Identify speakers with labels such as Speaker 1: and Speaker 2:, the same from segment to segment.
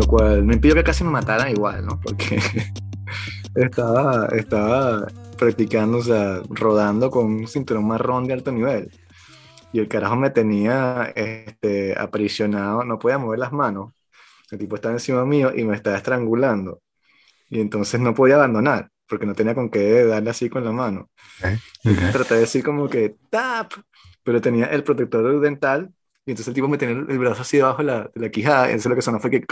Speaker 1: lo cual me impidió que casi me mataran igual, ¿no? Porque estaba, estaba practicando, o sea, rodando con un cinturón marrón de alto nivel. Y el carajo me tenía este, aprisionado, no podía mover las manos. El tipo estaba encima mío y me estaba estrangulando. Y entonces no podía abandonar, porque no tenía con qué darle así con la mano. Traté de decir como que tap, pero tenía el protector dental y entonces el tipo me tenía el brazo así debajo de la, de la quijada. Y entonces lo que sonó fue que.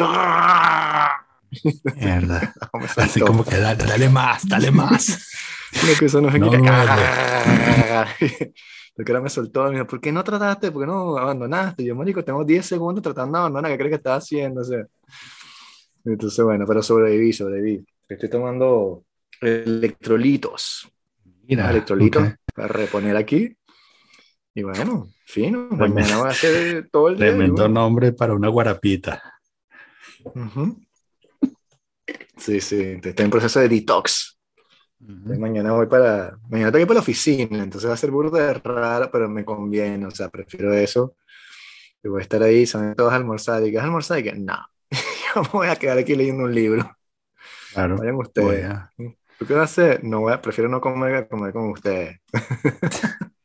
Speaker 2: Mierda. Así como que dale, dale más, dale más.
Speaker 1: lo que sonó fue no, que. Lo que ahora me soltó, me dijo, ¿por qué no trataste? ¿Por qué no abandonaste? Y yo, Mónico, tengo 10 segundos tratando de abandonar, ¿qué crees que estaba haciendo? O sea, entonces, bueno, pero sobreviví, sobreviví. Estoy tomando electrolitos. Mira, electrolitos para reponer aquí. Y bueno, fino. Mañana voy a hacer todo el
Speaker 2: día. Tremendo nombre para una guarapita.
Speaker 1: Sí, sí. Estoy en proceso de detox. Mañana voy para. Mañana tengo que ir para la oficina, entonces va a ser burda de raro, pero me conviene, o sea, prefiero eso. Y voy a estar ahí, saben todos almorzar. ¿Y qué es almorzar? Y que no. Yo me voy a quedar aquí leyendo un libro. Claro. Vayan ustedes. ¿Tú qué vas a hacer? No voy a, prefiero no comer, comer con ustedes.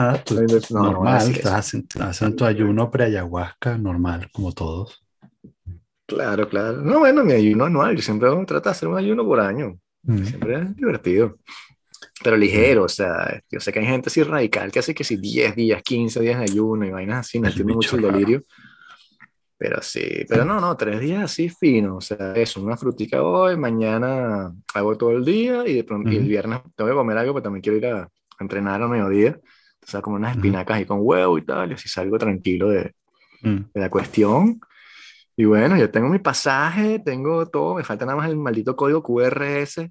Speaker 2: ah, tú, no, normal, estás haciendo tu ayuno pre-ayahuasca, normal, como todos.
Speaker 1: Claro, claro. No, bueno, mi ayuno anual, yo siempre trato de hacer un ayuno por año. Siempre es divertido. Pero ligero, o sea, yo sé que hay gente así radical que hace que si 10 días, 15 días de ayuno y vainas así, no entiendo mucho el delirio. Pero sí, pero no, no, tres días así fino, o sea, eso, una frutica hoy, mañana hago todo el día y de pronto el viernes tengo que comer algo, pero también quiero ir a, entrenar a mediodía, o sea, como unas espinacas ahí con huevo y tal, y así salgo tranquilo de, mm. de la cuestión. Y bueno, ya tengo mi pasaje, tengo todo, me falta nada más el maldito código QRS.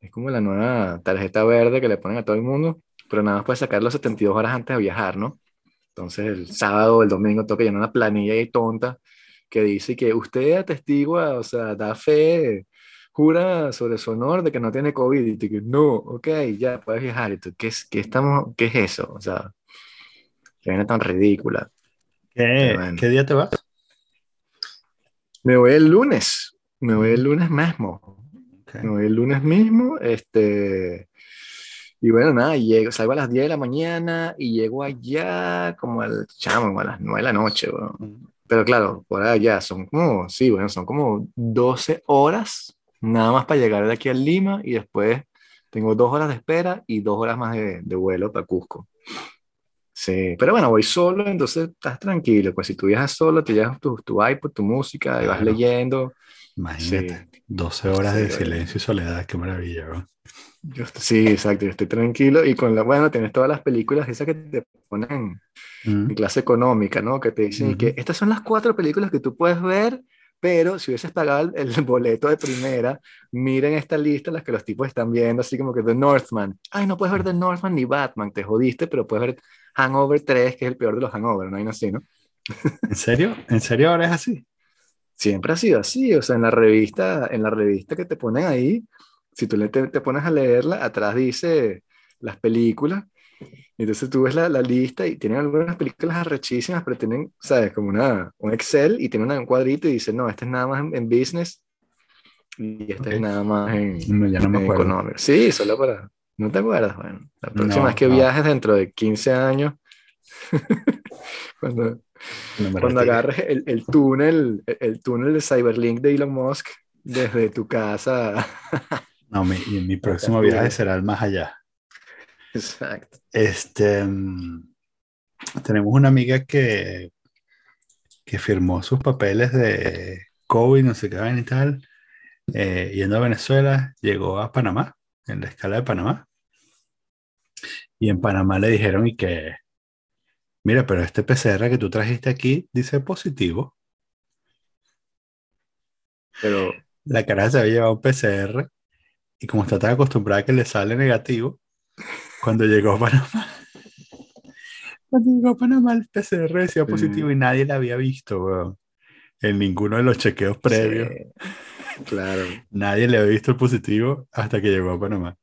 Speaker 1: Es como la nueva tarjeta verde que le ponen a todo el mundo, pero nada más puedes sacarlo 72 horas antes de viajar, ¿no? Entonces el sábado o el domingo tengo que llenar una planilla ahí tonta que dice que usted atestigua, o sea, da fe, jura sobre su honor de que no tiene COVID. Y tú que no, ok, ya puedes viajar. Y tú, ¿qué es, qué estamos, qué es eso? O sea, que viene tan ridícula.
Speaker 2: ¿Qué, ¿Qué día te vas?
Speaker 1: Me voy el lunes, me voy el lunes mismo. Me voy el lunes mismo, este, y bueno, nada, llego, salgo a las 10 de la mañana y llego allá como al chamo, a las 9 de la noche, Pero claro, por allá son como, sí, bueno, son como 12 horas nada más para llegar de aquí a Lima y después tengo dos horas de espera y dos horas más de, de vuelo para Cusco. Sí, pero bueno, voy solo, entonces estás tranquilo. Pues si tú viajas solo, te llevas tu, tu iPod, tu música, y vas leyendo.
Speaker 2: Imagínate, 12 horas de silencio y soledad, qué maravilla, ¿no?
Speaker 1: Yo, sí, exacto, yo estoy tranquilo y con la, bueno, tienes todas las películas esas que te ponen en mm. clase económica, ¿no? Que te dicen que estas son las cuatro películas que tú puedes ver, pero si hubieses pagado el, el boleto de primera, miren esta lista, las que los tipos están viendo, así como que The Northman. Ay, no puedes ver The Northman ni Batman, te jodiste, pero puedes ver Hangover 3, que es el peor de los Hangover, no hay así, ¿no?
Speaker 2: ¿En serio? ¿En serio ahora es así?
Speaker 1: Siempre ha sido así, o sea, en la revista, en la revista que te ponen ahí, si tú te, te pones a leerla, atrás dice las películas, entonces tú ves la, la, lista y tienen algunas películas arrechísimas, pero tienen, ¿sabes? Como una, un Excel y tienen un cuadrito y dice, no, este es nada más en, business y este es nada más en,
Speaker 2: no, ya no me acuerdo.
Speaker 1: Sí, solo para, ¿No te acuerdas? Bueno, la próxima vez que viajes dentro de 15 años, cuando, cuando agarres el, el, túnel, el, túnel de Cyberlink de Elon Musk desde tu casa.
Speaker 2: no, mi, y mi próximo viaje será el más allá.
Speaker 1: Exacto.
Speaker 2: Este, tenemos una amiga que, que firmó sus papeles de COVID, no sé qué, y tal, eh, yendo a Venezuela, llegó a Panamá, en la escala de Panamá, y en Panamá le dijeron y que, mira, pero este PCR que tú trajiste aquí dice positivo.
Speaker 1: Pero
Speaker 2: la cara se había llevado un PCR y como está tan acostumbrada que le sale negativo, cuando llegó a Panamá, cuando llegó a Panamá el PCR decía positivo y nadie la había visto, en ninguno de los chequeos previos.
Speaker 1: claro.
Speaker 2: Nadie le había visto el positivo hasta que llegó a Panamá.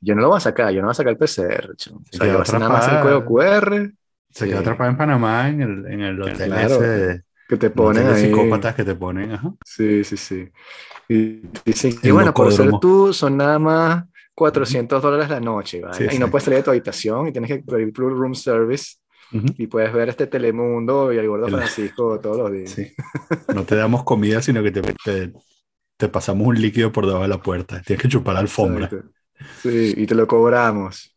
Speaker 1: Yo no lo voy a sacar, yo no voy a sacar el PCR. O sea, yo nada más el código QR.
Speaker 2: Se quedó atrapado en Panamá, en el, en el hotel ese
Speaker 1: que te ponen ahí.
Speaker 2: psicópatas que te ponen, ajá.
Speaker 1: Sí, sí, sí. Y dicen que, bueno, por ser tú, son nada más 400 dólares la noche, ¿vale? y no puedes salir de tu habitación y tienes que pedir room service. Y puedes ver este Telemundo y el Gordo Francisco todos los días.
Speaker 2: Sí. No te damos comida, sino que te, te, te, pasamos un líquido por debajo de la puerta. Tienes que chupar la alfombra.
Speaker 1: Sí, y te lo cobramos.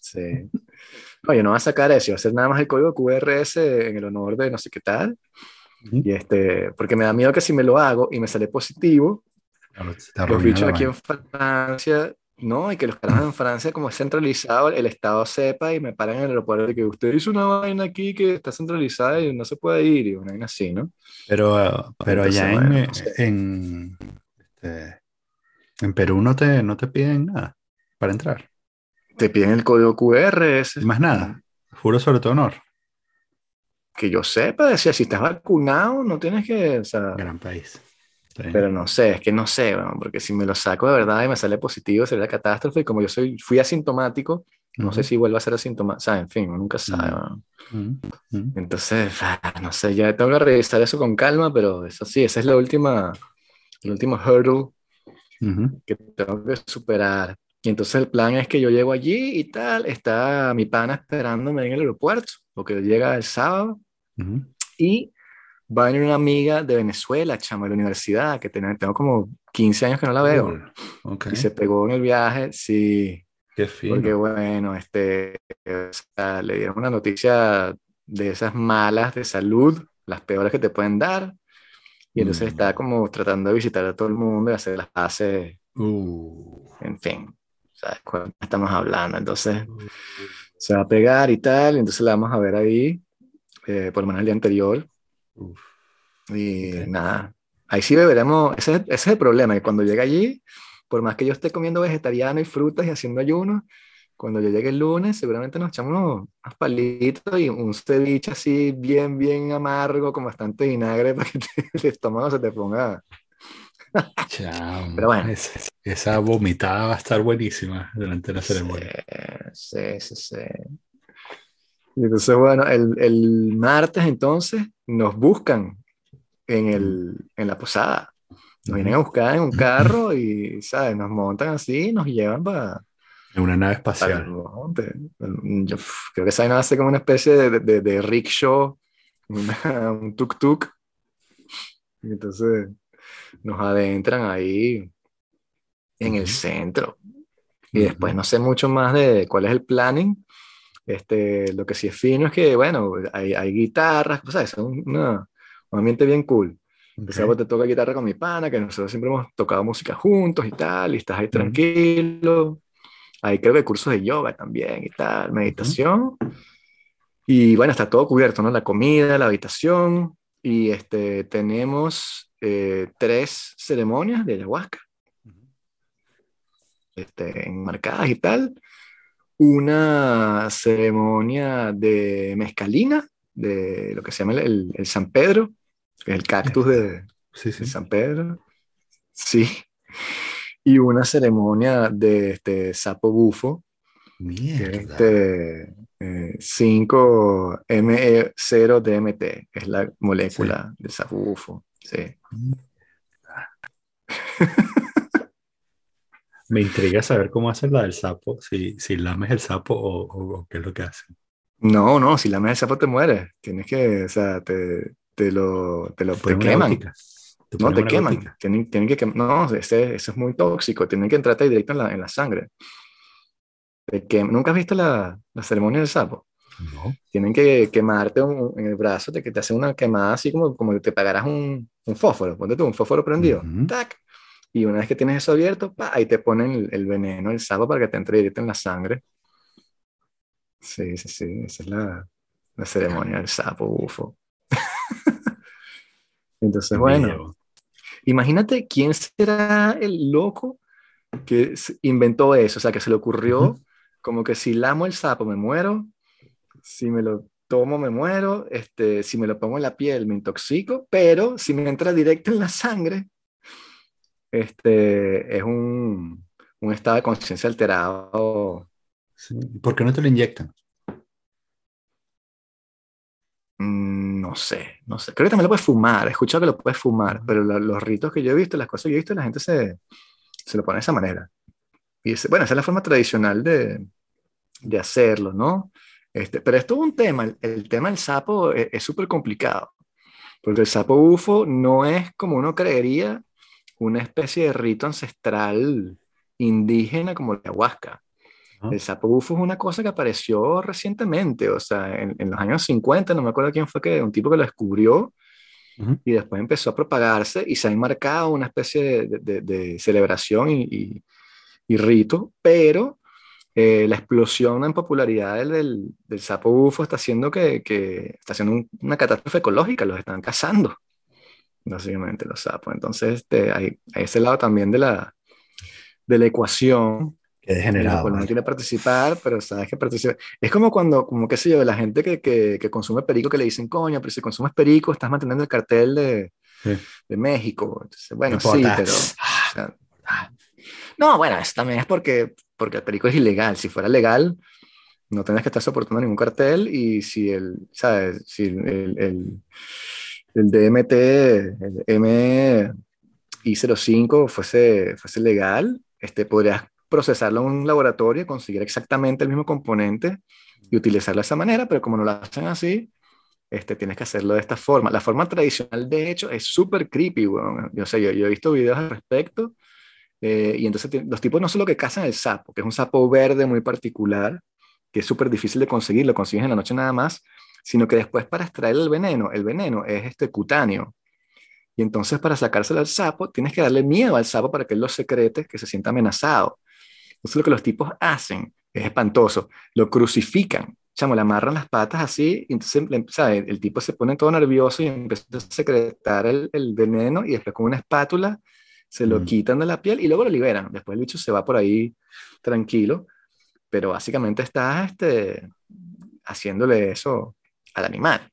Speaker 1: Sí. Oye, no va a sacar eso, va a ser nada más el código QRS en el honor de no sé qué tal. Y este, porque me da miedo que si me lo hago y me sale positivo, los bichos aquí en Francia, no, y que los carajos en Francia, como es centralizado, el Estado sepa y me paran en el aeropuerto de que usted hizo una vaina aquí que está centralizada y no se puede ir, y una vaina así, ¿no?
Speaker 2: Pero, pero allá en, en, este, en, Perú no te, no te piden nada para entrar.
Speaker 1: Te piden el código QR. Ese.
Speaker 2: Más nada. Juro sobre tu honor.
Speaker 1: Que yo sepa, decía, si estás vacunado, no tienes que. O
Speaker 2: Gran país.
Speaker 1: Pero no sé, es que no sé, porque si me lo saco de verdad y me sale positivo, sería la catástrofe. Y como yo soy, fui asintomático, no sé si vuelvo a ser asintomático. O sea, en fin, nunca sabe. Entonces, ah, no sé, ya tengo que revisar eso con calma, pero eso sí, esa es la última, el último hurdle que tengo que superar. Y entonces el plan es que yo llego allí y tal, está mi pana esperándome en el aeropuerto, porque llega el sábado, y va a venir una amiga de Venezuela, chama, de la universidad, que tengo, tengo como 15 años que no la veo. Y se pegó en el viaje, sí.
Speaker 2: Qué fino.
Speaker 1: Porque bueno, este, le dieron una noticia de esas malas de salud, las peores que te pueden dar. Y entonces mm. está como tratando de visitar a todo el mundo y hacer las paces.
Speaker 2: Uh.
Speaker 1: En fin, ¿sabes cuál estamos hablando? Entonces se va a pegar y tal, y entonces la vamos a ver ahí, eh, por lo menos el día anterior. Y nada, ahí sí beberemos, ese, ese, es el problema, que cuando llegue allí, por más que yo esté comiendo vegetariano y frutas y haciendo ayuno, cuando yo llegue el lunes, seguramente nos echamos unos, palitos y un ceviche así bien, bien amargo, con bastante vinagre, para que el estómago se te ponga.
Speaker 2: Pero bueno. esa vomitada va a estar buenísima durante la ceremonia.
Speaker 1: Sí, sí, sí. Y entonces, bueno, el, el martes entonces nos buscan en, el, en la posada. Nos vienen a buscar en un carro y, ¿sabes? Nos montan así y nos llevan para...
Speaker 2: En una nave espacial.
Speaker 1: Yo creo que esa nave hace como una especie de, de, de rickshaw, un tuk-tuk. Entonces nos adentran ahí en el centro. Y después no sé mucho más de cuál es el planning, este, lo que sí es fino es que, bueno, hay, hay guitarras, cosas, es un, un ambiente bien cool. Okay. te toca guitarra con mi pana, que nosotros siempre hemos tocado música juntos y tal, y estás ahí tranquilo. Hay creo que cursos de yoga también y tal, meditación. Y bueno, está todo cubierto, ¿no? La comida, la habitación. Y este, tenemos eh, tres ceremonias de ayahuasca. Este, enmarcadas y tal una ceremonia de mezcalina, de lo que se llama el, el San Pedro, el cactus de, San Pedro. Sí. Y una ceremonia de este sapo bufo. Este, 5ME0DMT, e es la molécula de sapo bufo. Sí.
Speaker 2: Me intriga saber cómo hacen la del sapo, si, si lames el sapo o, qué es lo que hacen.
Speaker 1: No, no, si lames el sapo te mueres. Tienes que, o sea, te, te lo, te lo te queman. no, te queman. Tienen, tienen, que No, ese, eso es muy tóxico. Tienen que entrarte directo en la, en la sangre. ¿Nunca has visto la, la ceremonia del sapo?
Speaker 2: No.
Speaker 1: Tienen que quemarte en el brazo, te, que te hacen una quemada así como, como que te pagaras un, un fósforo. Ponte tú un fósforo prendido. ¡Tac! Y una vez que tienes eso abierto, pa, ahí te ponen el, veneno, el sapo, para que te entre directo en la sangre. Sí, sí, sí, esa es la, la ceremonia del sapo bufo. Entonces, bueno, imagínate quién será el loco que inventó eso, o sea, que se le ocurrió como que si lamo el sapo me muero, si me lo tomo me muero, este, si me lo pongo en la piel me intoxico, pero si me entra directo en la sangre, este, es un, un estado de conciencia alterado.
Speaker 2: ¿Por qué no te lo inyectan?
Speaker 1: Mm, no sé, no sé. Creo que también lo puedes fumar. He escuchado que lo puedes fumar, pero los ritos que yo he visto, las cosas que yo he visto, la gente se, se lo pone de esa manera. Y bueno, esa es la forma tradicional de, de hacerlo, ¿no? Este, pero esto es un tema. El, tema del sapo e, es súper complicado. Porque el sapo bufo no es como uno creería una especie de rito ancestral indígena como la ayahuasca. El sapo bufo es una cosa que apareció recientemente, o sea, en, los años 50, no me acuerdo quién fue que, un tipo que lo descubrió y después empezó a propagarse y se ha enmarcado una especie de, celebración y, y, rito, pero eh, la explosión en popularidad del, del, sapo bufo está haciendo que, que está haciendo una catástrofe ecológica, los están cazando, básicamente los sapos. Entonces, este, hay, hay ese lado también de la, de la ecuación
Speaker 2: Qué degenerado.
Speaker 1: no quiere participar, pero sabes que participa. Es como cuando, como qué sé yo, la gente que, que, que, consume perico que le dicen, coño, pero si consumes perico estás manteniendo el cartel de, de México. Entonces, bueno, sí, pero... no, bueno, eso también es porque, porque el perico es ilegal. Si fuera legal, no tendrías que estar soportando ningún cartel y si el, ¿sabes? Si el, el, el DMT, el MI05 fuese, fuese legal, este, podrías procesarlo en un laboratorio, conseguir exactamente el mismo componente y utilizarlo de esa manera, pero como no lo hacen así, este, tienes que hacerlo de esta forma. La forma tradicional, de hecho, es súper creepy, Yo, sé, yo, yo, he visto videos al respecto, eh, y entonces los tipos no solo que cazan el sapo, que es un sapo verde muy particular, que es súper difícil de conseguir, lo consigues en la noche nada más, sino que después para extraer el veneno, el veneno es este cutáneo. Y entonces para sacárselo al sapo, tienes que darle miedo al sapo para que él lo secrete, que se sienta amenazado. Entonces lo que los tipos hacen es espantoso. Lo crucifican, chamo, le amarran las patas así, y entonces El, tipo se pone todo nervioso y empieza a secretar el, el veneno y después con una espátula se lo mm. quitan de la piel y luego lo liberan. Después el bicho se va por ahí tranquilo, pero básicamente está este, haciéndole eso al animal.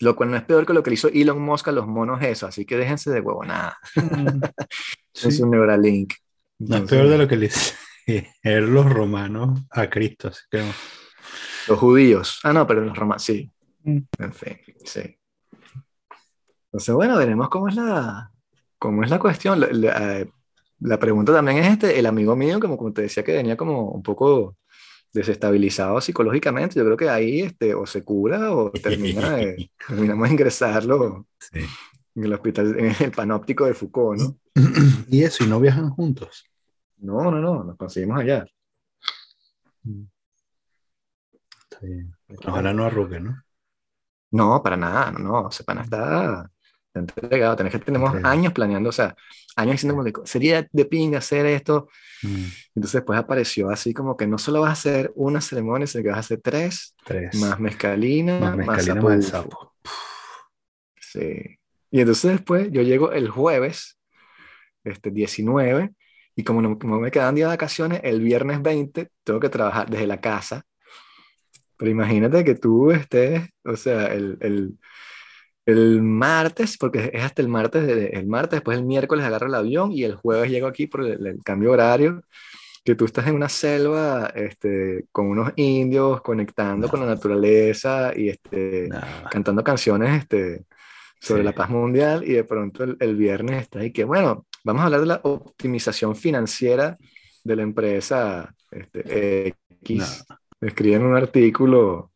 Speaker 1: Lo cual no es peor que lo que le hizo Elon Musk a los monos eso, así que déjense de huevonada. Mm. es un Neuralink.
Speaker 2: No es peor de lo que le hizo los romanos a Cristo,
Speaker 1: Los judíos. Ah, no, pero los romanos, sí. Mm. En fin, sí. Entonces, bueno, veremos cómo es la, cómo es la cuestión. La, eh, pregunta también es este, el amigo mío, como, como te decía, que venía como un poco desestabilizado psicológicamente, yo creo que ahí este, o se cura o termina terminamos de ingresarlo en el hospital, en el panóptico de Foucault, ¿no?
Speaker 2: Y eso, y no viajan juntos.
Speaker 1: No, no, no, nos conseguimos allá.
Speaker 2: Está bien. Ojalá no arrugue, ¿no?
Speaker 1: No, para nada, no, no. Sepana está, entregado. Tenés que tenemos años planeando, o sea, años diciendo, sería de ping hacer esto. Mm. Entonces después apareció así como que no solo vas a hacer una ceremonia, sino que vas a hacer tres. Tres. Más mezcalina, más, mezcalina, más, sapo. Sí. Y entonces después yo llego el jueves, este 19, y como, no, me quedan días de vacaciones, el viernes 20 tengo que trabajar desde la casa. Pero imagínate que tú estés, o sea, el, el, el martes, porque es hasta el martes, el martes, después el miércoles agarro el avión y el jueves llego aquí por el, cambio horario, que tú estás en una selva este, con unos indios, conectando con la naturaleza y este, cantando canciones este, sobre la paz mundial y de pronto el, el viernes está ahí que, bueno, Vamos a hablar de la optimización financiera de la empresa este, X. Escriben un artículo.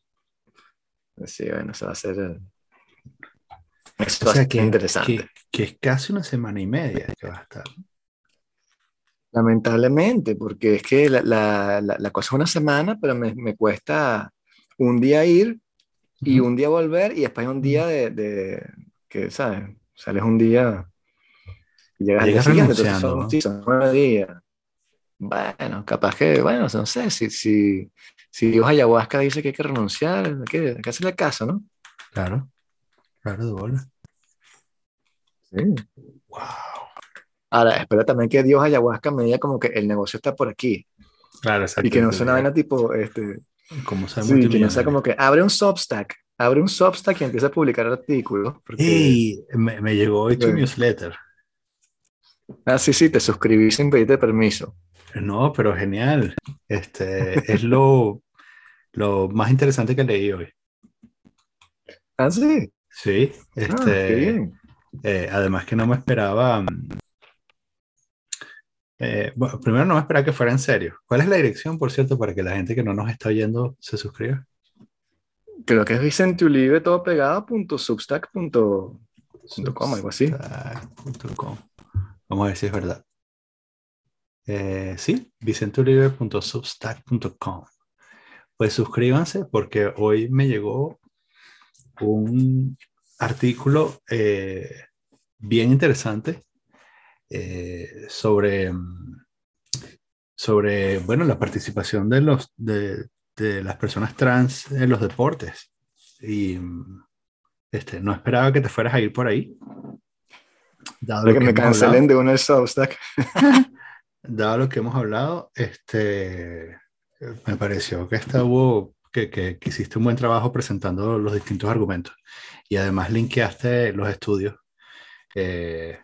Speaker 1: Sí, bueno, se va a hacer.
Speaker 2: Eso o que, interesante. Que, es casi una semana y media que va a estar.
Speaker 1: Lamentablemente, porque es que la, la, la, cosa es una semana, pero me, me cuesta un día ir y un día volver y después un día de, de que, ¿sabes? Sales un día y llegas al día siguiente, entonces son, nueve días. Bueno, capaz que, bueno, no sé, si, si, si Dios ayahuasca dice que hay que renunciar, hay que, hay que hacerle caso, ¿no?
Speaker 2: Claro, claro, de bola.
Speaker 1: Sí. Wow. Ahora, espera también que Dios ayahuasca me diga como que el negocio está por aquí. Claro, exacto. Y que no sea una vaina tipo, este... Como sí, que no sea como que abre un Substack, abre un Substack y empieza a publicar artículos.
Speaker 2: Porque... me, me, llegó hoy tu newsletter.
Speaker 1: Ah, sí, sí, te suscribí sin pedirte permiso.
Speaker 2: No, pero genial. Este es lo, lo más interesante que leí hoy.
Speaker 1: Ah, sí.
Speaker 2: Sí, este, eh, además que no me esperaba. Mm, eh, bueno, primero no me esperaba que fuera en serio. ¿Cuál es la dirección, por cierto, para que la gente que no nos está oyendo se suscriba?
Speaker 1: Creo que es Vicente todo pegado punto algo así.
Speaker 2: Vamos a ver si es verdad. Eh, sí, vicentulive.substack.com. Pues suscríbanse porque hoy me llegó un artículo eh, bien interesante eh, sobre, sobre bueno, la participación de, los, de, de, las personas trans en los deportes. Y este, no esperaba que te fueras a ir por ahí.
Speaker 1: Dado que, me cancelen de uno del Substack.
Speaker 2: dado lo que hemos hablado, este, me pareció que, esta hubo, que, que, hiciste un buen trabajo presentando los distintos argumentos y además linkeaste los estudios, eh,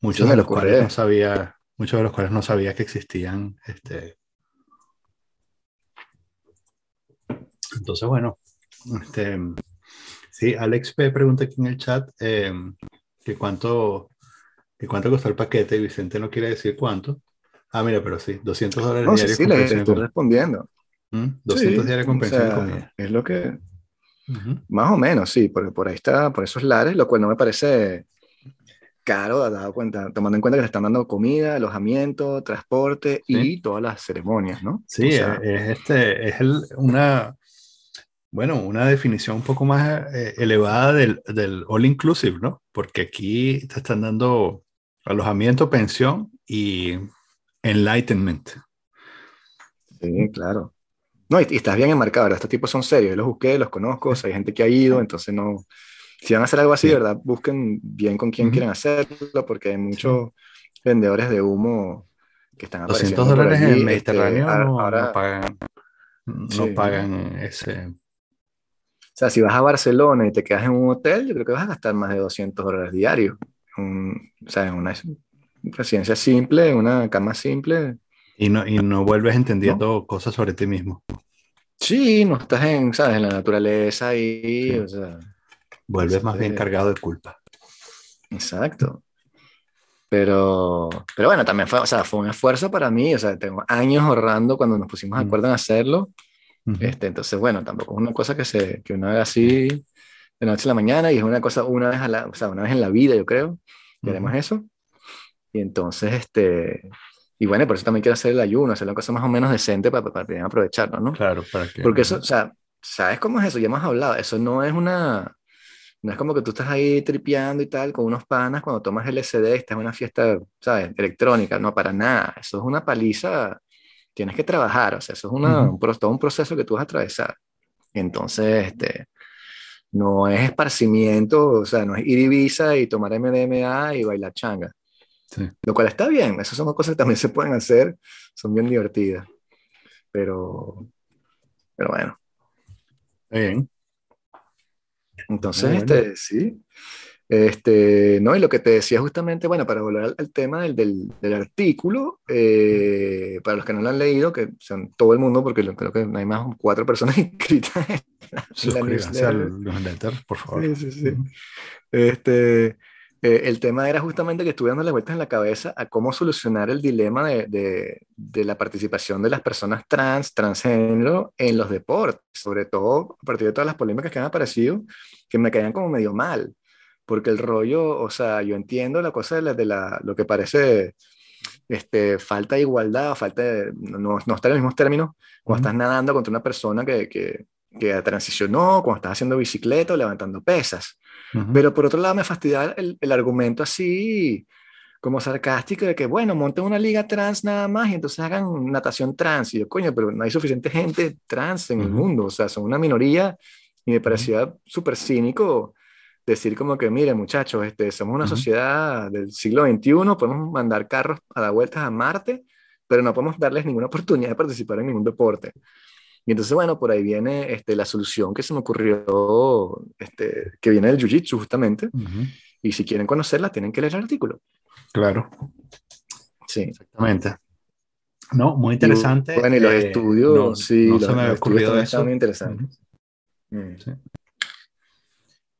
Speaker 2: muchos de los cuales no sabía, muchos de los cuales no sabía que existían. Este, entonces, bueno, este, sí, Alex P pregunta aquí en el chat eh, que cuánto, que cuánto costó el paquete y Vicente no quiere decir cuánto. Ah, mira, pero sí, 200 dólares
Speaker 1: no, diarios. Sí, sí, le estoy respondiendo.
Speaker 2: 200 ¿Mm? diarios con pensión y comida.
Speaker 1: Es lo que. Más o menos, sí, porque por ahí está, por esos lares, lo cual no me parece caro, dado cuenta, tomando en cuenta que le están dando comida, alojamiento, transporte y todas las ceremonias, ¿no?
Speaker 2: Sí, es, este, es una, bueno, una definición un poco más eh, elevada del, del, all inclusive, ¿no? Porque aquí te están dando alojamiento, pensión y Enlightenment.
Speaker 1: Sí, claro. No, y, estás bien enmarcado, ¿verdad? Estos tipos son serios, yo los busqué, los conozco, hay gente que ha ido, entonces no... Si van a hacer algo así, ¿verdad? Busquen bien con quién quieren hacerlo, porque hay muchos vendedores de humo que están
Speaker 2: apareciendo 200 dólares en el este, Mediterráneo ahora, no, pagan, no pagan ese...
Speaker 1: O sea, si vas a Barcelona y te quedas en un hotel, yo creo que vas a gastar más de 200 dólares diarios. o sea, en una residencia simple, una cama simple.
Speaker 2: Y no, y no vuelves entendiendo cosas sobre ti mismo.
Speaker 1: Sí, no estás en, ¿sabes? en la naturaleza y, o sea,
Speaker 2: Vuelves más bien cargado de culpa.
Speaker 1: Exacto. Pero, pero bueno, también fue, o sea, fue un esfuerzo para mí, o sea, tengo años ahorrando cuando nos pusimos de acuerdo en hacerlo. este, entonces, bueno, tampoco es una cosa que, se, que uno haga así de noche a la mañana y es una cosa una vez, a la, o sea, una vez en la vida, yo creo, que haremos eso. Y entonces, este, y bueno, por eso también quiero hacer el ayuno, hacer la cosa más o menos decente para, para, aprovecharlo, ¿no?
Speaker 2: Claro, para que...
Speaker 1: Porque eso, o sea, ¿sabes cómo es eso? Ya hemos hablado, eso no es una, no es como que tú estás ahí tripeando y tal con unos panas cuando tomas LSD estás en una fiesta, ¿sabes? Electrónica, no, para nada, eso es una paliza, tienes que trabajar, o sea, eso es una, un, todo un proceso que tú vas a atravesar. Entonces, este, no es esparcimiento, o sea, no es ir Ibiza y tomar MDMA y bailar changa. Lo cual está bien, esas son cosas que también se pueden hacer, son bien divertidas. Pero, pero bueno.
Speaker 2: Bien.
Speaker 1: Entonces, este, sí. Este, no, y lo que te decía justamente, bueno, para volver al, tema del, del, del artículo, eh, para los que no lo han leído, que son todo el mundo, porque creo que hay más cuatro personas inscritas en
Speaker 2: la, newsletter. por favor.
Speaker 1: Sí, sí, sí. Este, eh, el tema era justamente que estuve dándole vueltas en la cabeza a cómo solucionar el dilema de, de, la participación de las personas trans, transgénero en los deportes, sobre todo a partir de todas las polémicas que han aparecido, que me caían como medio mal, porque el rollo, o sea, yo entiendo la cosa de, la, de la, lo que parece este, falta de igualdad, falta de, no, no estar en los mismos términos, cuando estás nadando contra una persona que, que, que transicionó, cuando estás haciendo bicicleta o levantando pesas. Pero por otro lado me fastidia el, el, argumento así como sarcástico de que, bueno, monten una liga trans nada más y entonces hagan natación trans. Y yo, coño, pero no hay suficiente gente trans en el mundo, o sea, son una minoría y me parecía súper cínico decir como que, mire muchachos, este, somos una sociedad del siglo XXI, podemos mandar carros a dar vueltas a Marte, pero no podemos darles ninguna oportunidad de participar en ningún deporte. Y entonces, bueno, por ahí viene este, la solución que se me ocurrió, este, que viene del Jiu-Jitsu justamente. Y si quieren conocerla, tienen que leer el artículo.
Speaker 2: Claro.
Speaker 1: Sí.
Speaker 2: Exactamente. No, muy interesante.
Speaker 1: bueno, y los eh, estudios, sí, no los, se me había ocurrido eso. muy interesantes.
Speaker 2: Mm.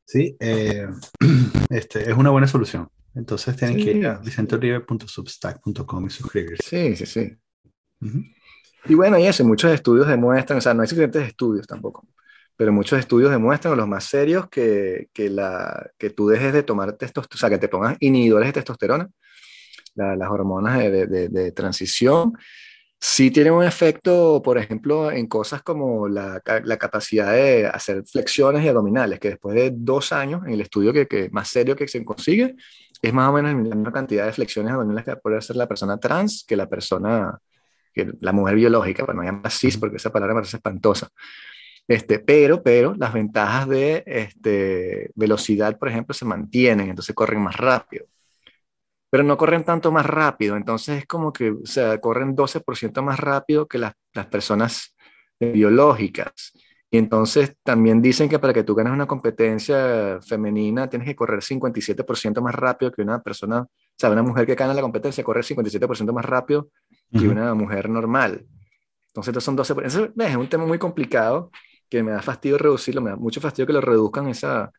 Speaker 2: Sí, eh, este, es una buena solución. Entonces tienen que ir a vicentolive.substack.com y suscribirse.
Speaker 1: Sí, sí, sí. Y bueno, y eso, muchos estudios demuestran, o sea, no hay suficientes estudios tampoco, pero muchos estudios demuestran, los más serios, que, que, la, que tú dejes de tomar testosterona, o sea, que te pongas inhibidores de testosterona, las hormonas de, de, de, transición, sí tienen un efecto, por ejemplo, en cosas como la, la, capacidad de hacer flexiones y abdominales, que después de dos años, en el estudio que, que más serio que se consigue, es más o menos la misma cantidad de flexiones abdominales que puede hacer la persona trans que la persona, que la mujer biológica, bueno, no llama cis porque esa palabra me parece espantosa. Este, pero, pero las ventajas de este, velocidad, por ejemplo, se mantienen, entonces corren más rápido. Pero no corren tanto más rápido, entonces es como que, o sea, corren 12% más rápido que las, las personas biológicas. Y entonces también dicen que para que tú ganes una competencia femenina tienes que correr 57% más rápido que una persona, o sea, una mujer que gana la competencia corre 57% más rápido que una mujer normal. Entonces, estos son 12%. Eso es un tema muy complicado que me da fastidio reducirlo, me da mucho fastidio que lo reduzcan esa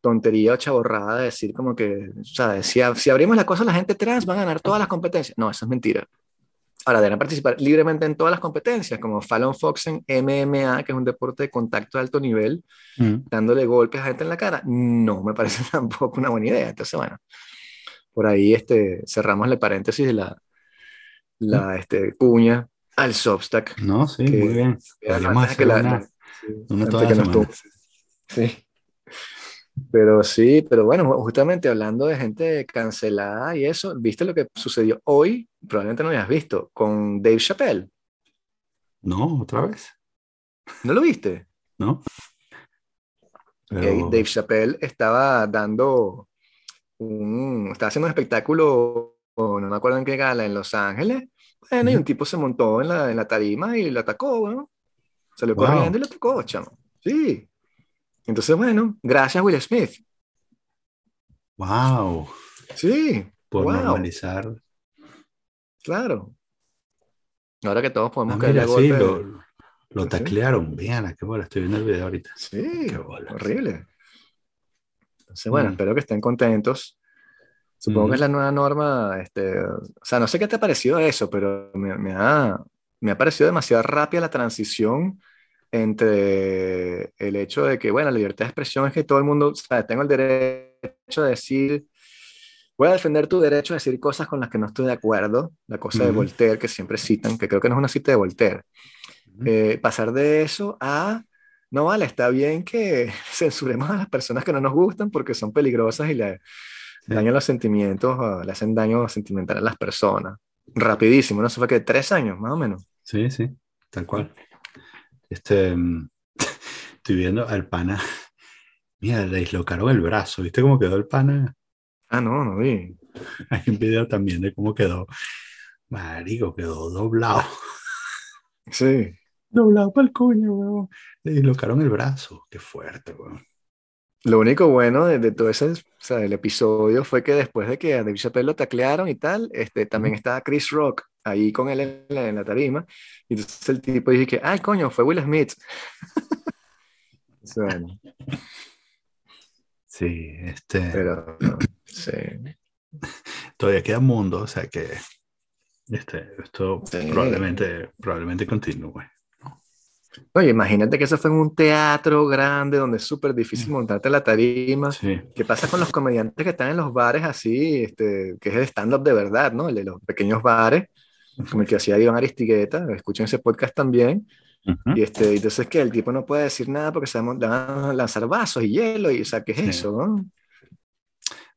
Speaker 1: tontería o chaborrada de decir como que, sea, si, si abrimos la cosa la gente trans va a ganar todas las competencias. No, eso es mentira. Ahora, deben participar libremente en todas las competencias, como Fallon Fox en MMA, que es un deporte de contacto de alto nivel, mm. dándole golpes a gente en la cara. No me parece tampoco una buena idea. Entonces, bueno, por ahí este, cerramos el paréntesis de la, la este, cuña al Substack.
Speaker 2: No, sí, muy bien.
Speaker 1: que la, sí. Pero sí, pero bueno, justamente hablando de gente cancelada y eso, ¿viste lo que sucedió hoy? Probablemente no lo hayas visto, con Dave Chappelle.
Speaker 2: No, otra vez.
Speaker 1: ¿No lo viste?
Speaker 2: No.
Speaker 1: Dave Chappelle estaba dando un, estaba haciendo un espectáculo, no me acuerdo en qué gala, en Los Ángeles. Bueno, y un tipo se montó en la, en la tarima y lo atacó, bueno. Salió corriendo y lo atacó, chamo. Sí. Entonces, bueno, gracias Will Smith.
Speaker 2: Wow.
Speaker 1: Sí.
Speaker 2: Por normalizar.
Speaker 1: Claro. Ahora que todos podemos
Speaker 2: ah, caer sí, lo, lo taclearon. Vean, qué bola. Estoy viendo el video ahorita.
Speaker 1: Sí, qué bola. Horrible. Entonces, bueno, mm. espero que estén contentos. Supongo que es la nueva norma. Este, o sea, no sé qué te ha parecido eso, pero me, me, ha, me ha parecido demasiado rápida la transición entre el hecho de que, bueno, la libertad de expresión es que todo el mundo, sea, tengo el derecho de decir, voy a defender tu derecho a decir cosas con las que no estoy de acuerdo, la cosa de Voltaire que siempre citan, que creo que no es una cita de Voltaire. Eh, pasar de eso a, no vale, está bien que censuremos a las personas que no nos gustan porque son peligrosas y le dañan los sentimientos, le hacen daño sentimental a las personas. Rapidísimo, ¿no? Eso fue que tres años, más o menos.
Speaker 2: Sí, sí, tal cual. Este, estoy viendo al pana. Mira, le dislocaron el brazo. ¿Viste cómo quedó el pana?
Speaker 1: Ah, no, no vi.
Speaker 2: Hay un video también de cómo quedó. Marico, quedó doblado.
Speaker 1: Sí.
Speaker 2: Doblado para el coño, weón. Le dislocaron el brazo. Qué fuerte, weón.
Speaker 1: Lo único bueno de, todo ese, o sea, el episodio fue que después de que a David Chappelle lo taclearon y tal, este, también estaba Chris Rock ahí con él en la, tarima. Y entonces el tipo dice que, ay, coño, fue Will Smith.
Speaker 2: Sí, este.
Speaker 1: Pero, sí.
Speaker 2: Todavía queda mundo, o sea que este, esto probablemente, probablemente continúe.
Speaker 1: Oye, imagínate que eso fue en un teatro grande donde es súper difícil mm. montarte la tarima. ¿Qué pasa con los comediantes que están en los bares así, este, que es el stand-up de verdad, ¿no? El de los pequeños bares, como el que hacía Iván Aristigueta, escuchen ese podcast también. Y este, entonces que el tipo no puede decir nada porque se van a lanzar vasos y hielo, y o sea, ¿qué es eso? ¿no?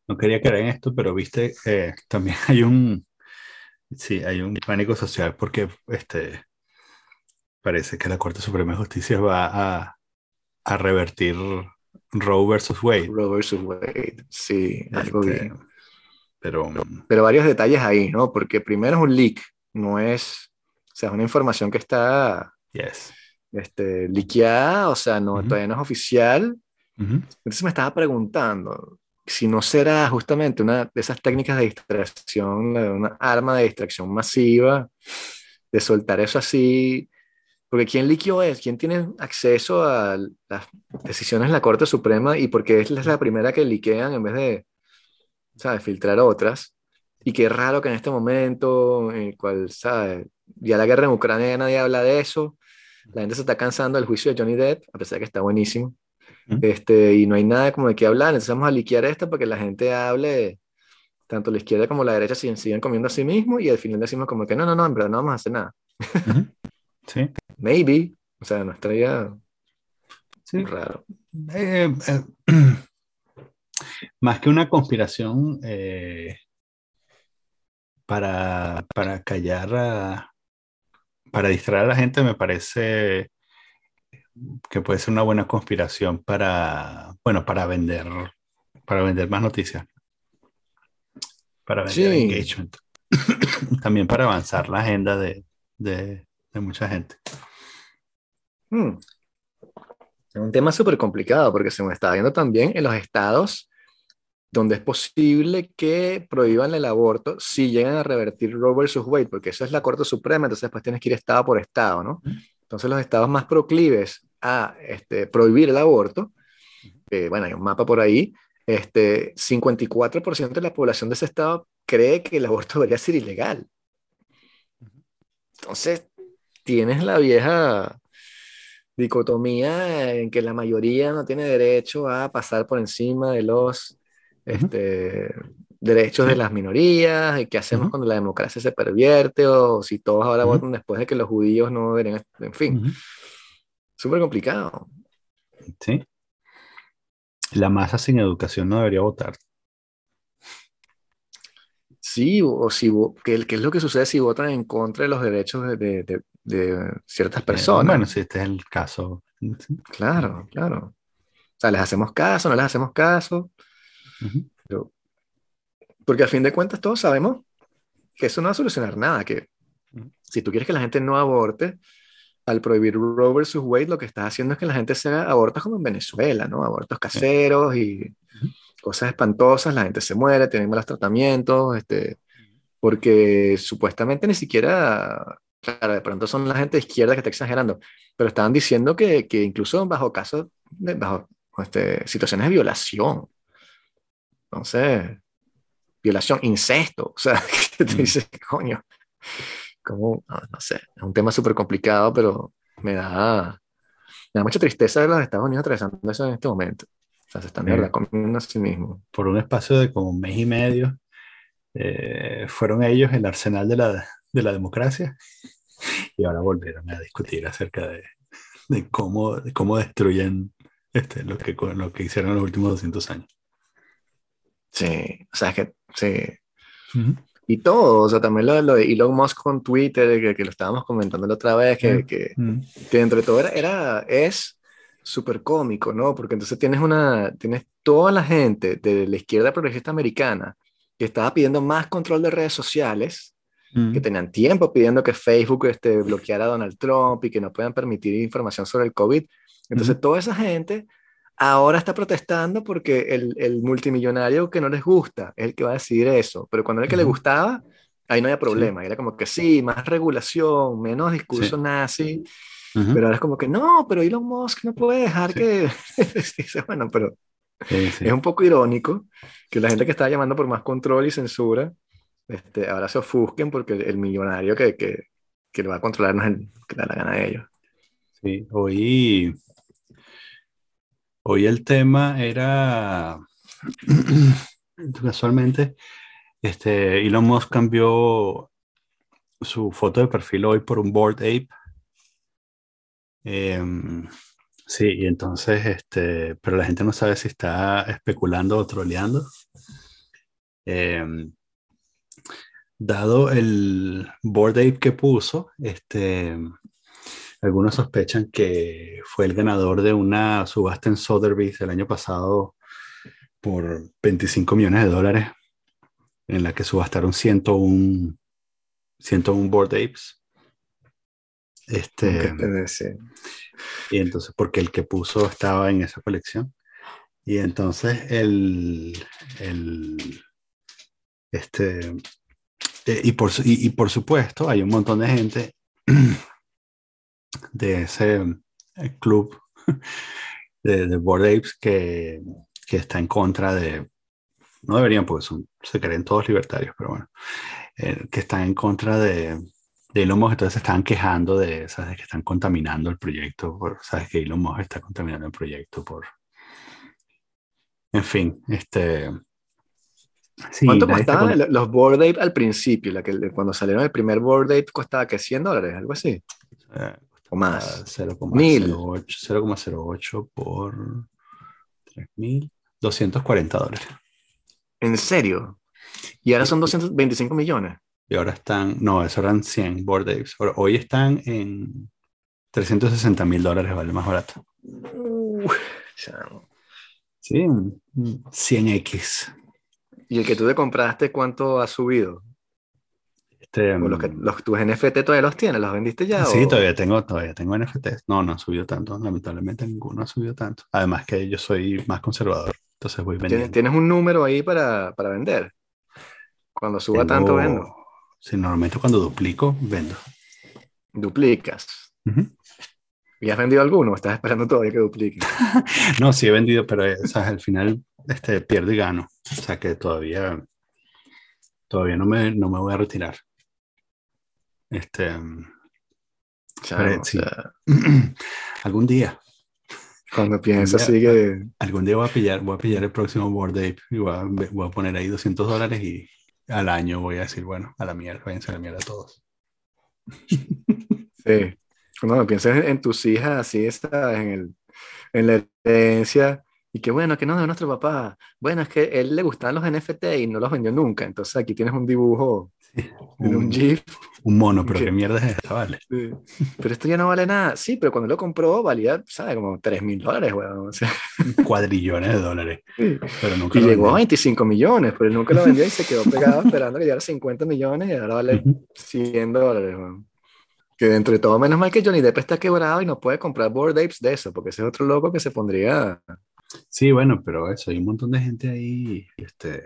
Speaker 2: no quería creer en esto, pero viste, eh, también hay un, sí, hay un pánico social porque este, parece que la Corte Suprema de Justicia va a, a revertir Roe versus Wade.
Speaker 1: Roe versus Wade, sí, algo este, bien.
Speaker 2: Pero,
Speaker 1: pero varios detalles ahí, ¿no? Porque primero es un leak, no es, o sea, es una información que está
Speaker 2: yes.
Speaker 1: este, liqueada, o sea, no, todavía no es oficial. Entonces me estaba preguntando si no será justamente una de esas técnicas de distracción, una arma de distracción masiva, de soltar eso así Porque ¿quién liquió es? ¿Quién tiene acceso a las decisiones de la Corte Suprema y porque es la primera que liquean en vez de, ¿sabes?, filtrar otras. Y qué raro que en este momento, en el cual, ¿sabes? Ya la guerra en Ucrania nadie habla de eso. La gente se está cansando del juicio de Johnny Depp, a pesar de que está buenísimo. este, y no hay nada como de qué hablar. Entonces vamos a liquear esto para que la gente hable, tanto la izquierda como la derecha siguen, siguen comiendo a sí mismo y al final decimos como que no, no, no, en verdad no vamos a hacer nada.
Speaker 2: Sí.
Speaker 1: Maybe. O sea, no estaría sí. raro.
Speaker 2: Eh, eh, más que una conspiración eh, para, para callar, para distraer a la gente, me parece que puede ser una buena conspiración para, bueno, para vender, para vender más noticias, para vender engagement, también para avanzar la agenda de, de, de mucha gente.
Speaker 1: Hmm. Es un tema súper complicado porque se me está viendo también en los estados donde es posible que prohíban el aborto si llegan a revertir Roe versus Wade, porque eso es la Corte Suprema, entonces después tienes que ir estado por estado, ¿no? Entonces los estados más proclives a este, prohibir el aborto, eh, bueno, hay un mapa por ahí, este, 54% de la población de ese estado cree que el aborto debería ser ilegal. Entonces, tienes la vieja dicotomía en que la mayoría no tiene derecho a pasar por encima de los este, derechos de las minorías, y qué hacemos cuando la democracia se pervierte, o si todos ahora votan después de que los judíos no deberían, en fin, súper complicado.
Speaker 2: Sí. La masa sin educación no debería votar.
Speaker 1: Sí, o si, ¿qué, es lo que sucede si votan en contra de los derechos de, de, ciertas eh, personas?
Speaker 2: Bueno, si este es el caso.
Speaker 1: Claro, claro. O sea, les hacemos caso, no les hacemos caso. porque a fin de cuentas todos sabemos que eso no va a solucionar nada, que si tú quieres que la gente no aborte, al prohibir Roe versus Wade, lo que estás haciendo es que la gente se haga abortos como en Venezuela, ¿no? Abortos caseros y cosas espantosas, la gente se muere, tiene malos tratamientos, este, porque supuestamente ni siquiera, claro, de pronto son la gente de izquierda que está exagerando, pero estaban diciendo que, que incluso bajo casos, de, bajo este, situaciones de violación, entonces, violación, incesto, o sea, que te mm. dices, coño, como, no, sé, es un tema súper complicado, pero me da, me da mucha tristeza ver los Estados Unidos atravesando eso en este momento se están de comiendo a sí mismos.
Speaker 2: Por un espacio de como un mes y medio, eh, fueron ellos el arsenal de la, de la democracia y ahora volvieron a discutir acerca de, de cómo, de cómo destruyen este, lo, que, lo que hicieron en los últimos 200 años.
Speaker 1: Sí, o sea, es que sí. Y todo, o sea, también lo, lo, de Elon Musk con Twitter, que, que lo estábamos comentando la otra vez, que, que, que, dentro de todo era, era, es súper cómico, ¿no? Porque entonces tienes una, tienes toda la gente de la izquierda progresista americana que estaba pidiendo más control de redes sociales, que mm. tenían tiempo pidiendo que Facebook este, bloqueara a Donald Trump y que no puedan permitir información sobre el COVID. Entonces toda esa gente ahora está protestando porque el, el, multimillonario que no les gusta es el que va a decidir eso, pero cuando era el que le gustaba, ahí no había problema, era como que sí, más regulación, menos discurso nazi pero ahora es como que no, pero Elon Musk no puede dejar que. bueno, pero es un poco irónico que la gente que estaba llamando por más control y censura, este, ahora se ofusquen porque el, millonario que, que, que, lo va a controlar no es el que da la gana a ellos.
Speaker 2: Sí, hoy. Hoy el tema era. casualmente, este, Elon Musk cambió su foto de perfil hoy por un board ape Em, sí, y entonces, este, pero la gente no sabe si está especulando o troleando. Em, dado el board ape que puso, este, algunos sospechan que fue el ganador de una subasta en Sotheby's el año pasado por 25 millones de dólares, en la que subastaron 101, 101 board apes. Este, y entonces, porque el que puso estaba en esa colección. Y entonces el, el este, eh, y, por, y, por supuesto, hay un montón de gente de ese eh, club de, de Bored Apes que, que, está en contra de, no deberían porque son, se creen todos libertarios, pero bueno, eh, que están en contra de, de Elon Musk, entonces se están quejando de, ¿sabes? que están contaminando el proyecto, por, sabes que Elon Musk está contaminando el proyecto por... En fin, este...
Speaker 1: ¿Cuánto costaban los Bored Ape al principio? La que, cuando salieron el primer Bored Ape costaba que 100 dólares, algo así. Eh, o más.
Speaker 2: 0,08 por 3.240 dólares.
Speaker 1: ¿En serio? ¿Y ahora son 225 millones?
Speaker 2: Y ahora están, no, eso eran 100 Bored Apes. Hoy están en 360 mil dólares, vale más barato. Uh, sí, 100X.
Speaker 1: ¿Y el que tú te compraste, cuánto ha subido? Este, los, que, los tus NFT todavía los tienes, ¿los vendiste ya?
Speaker 2: Sí, todavía tengo, todavía tengo NFTs. No, no ha subido tanto, lamentablemente ninguno ha subido tanto. Además que yo soy más conservador, entonces voy vendiendo.
Speaker 1: ¿Tienes, un número ahí para, para vender? Cuando suba tanto, vendo.
Speaker 2: Sí, normalmente cuando duplico, vendo.
Speaker 1: Duplicas. ¿Y has vendido alguno? ¿Estás esperando todavía que duplique?
Speaker 2: no, sí he vendido, pero eh, al final este, pierdo y gano. O sea que todavía, todavía no me, no me voy a retirar. Este, sí. algún día.
Speaker 1: Cuando piensas así que...
Speaker 2: Algún día voy a pillar, voy a pillar el próximo Board Ape y voy a, voy a poner ahí 200 dólares y al año voy a decir, bueno, a la mierda, váyanse a la mierda todos.
Speaker 1: Sí. Cuando piensas en tus hijas, así está, en, el, en la herencia, y que bueno, que no de nuestro papá. Bueno, es que a él le gustaban los NFT y no los vendió nunca. Entonces aquí tienes un dibujo en un, GIF.
Speaker 2: Un mono, pero qué mierda es esta, vale.
Speaker 1: Pero esto ya no vale nada. Sí, pero cuando lo compró valía, ¿sabes? Como 3 mil dólares, weón.
Speaker 2: Cuadrillones de dólares.
Speaker 1: Pero nunca y llegó a 25 millones, pero él nunca lo vendió y se quedó pegado esperando que llegara a 50 millones y ahora vale 100 dólares, weón. Que dentro de todo, menos mal que Johnny Depp está quebrado y no puede comprar board apes de eso, porque ese es otro loco que se pondría.
Speaker 2: Sí, bueno, pero eso, hay un montón de gente ahí, este,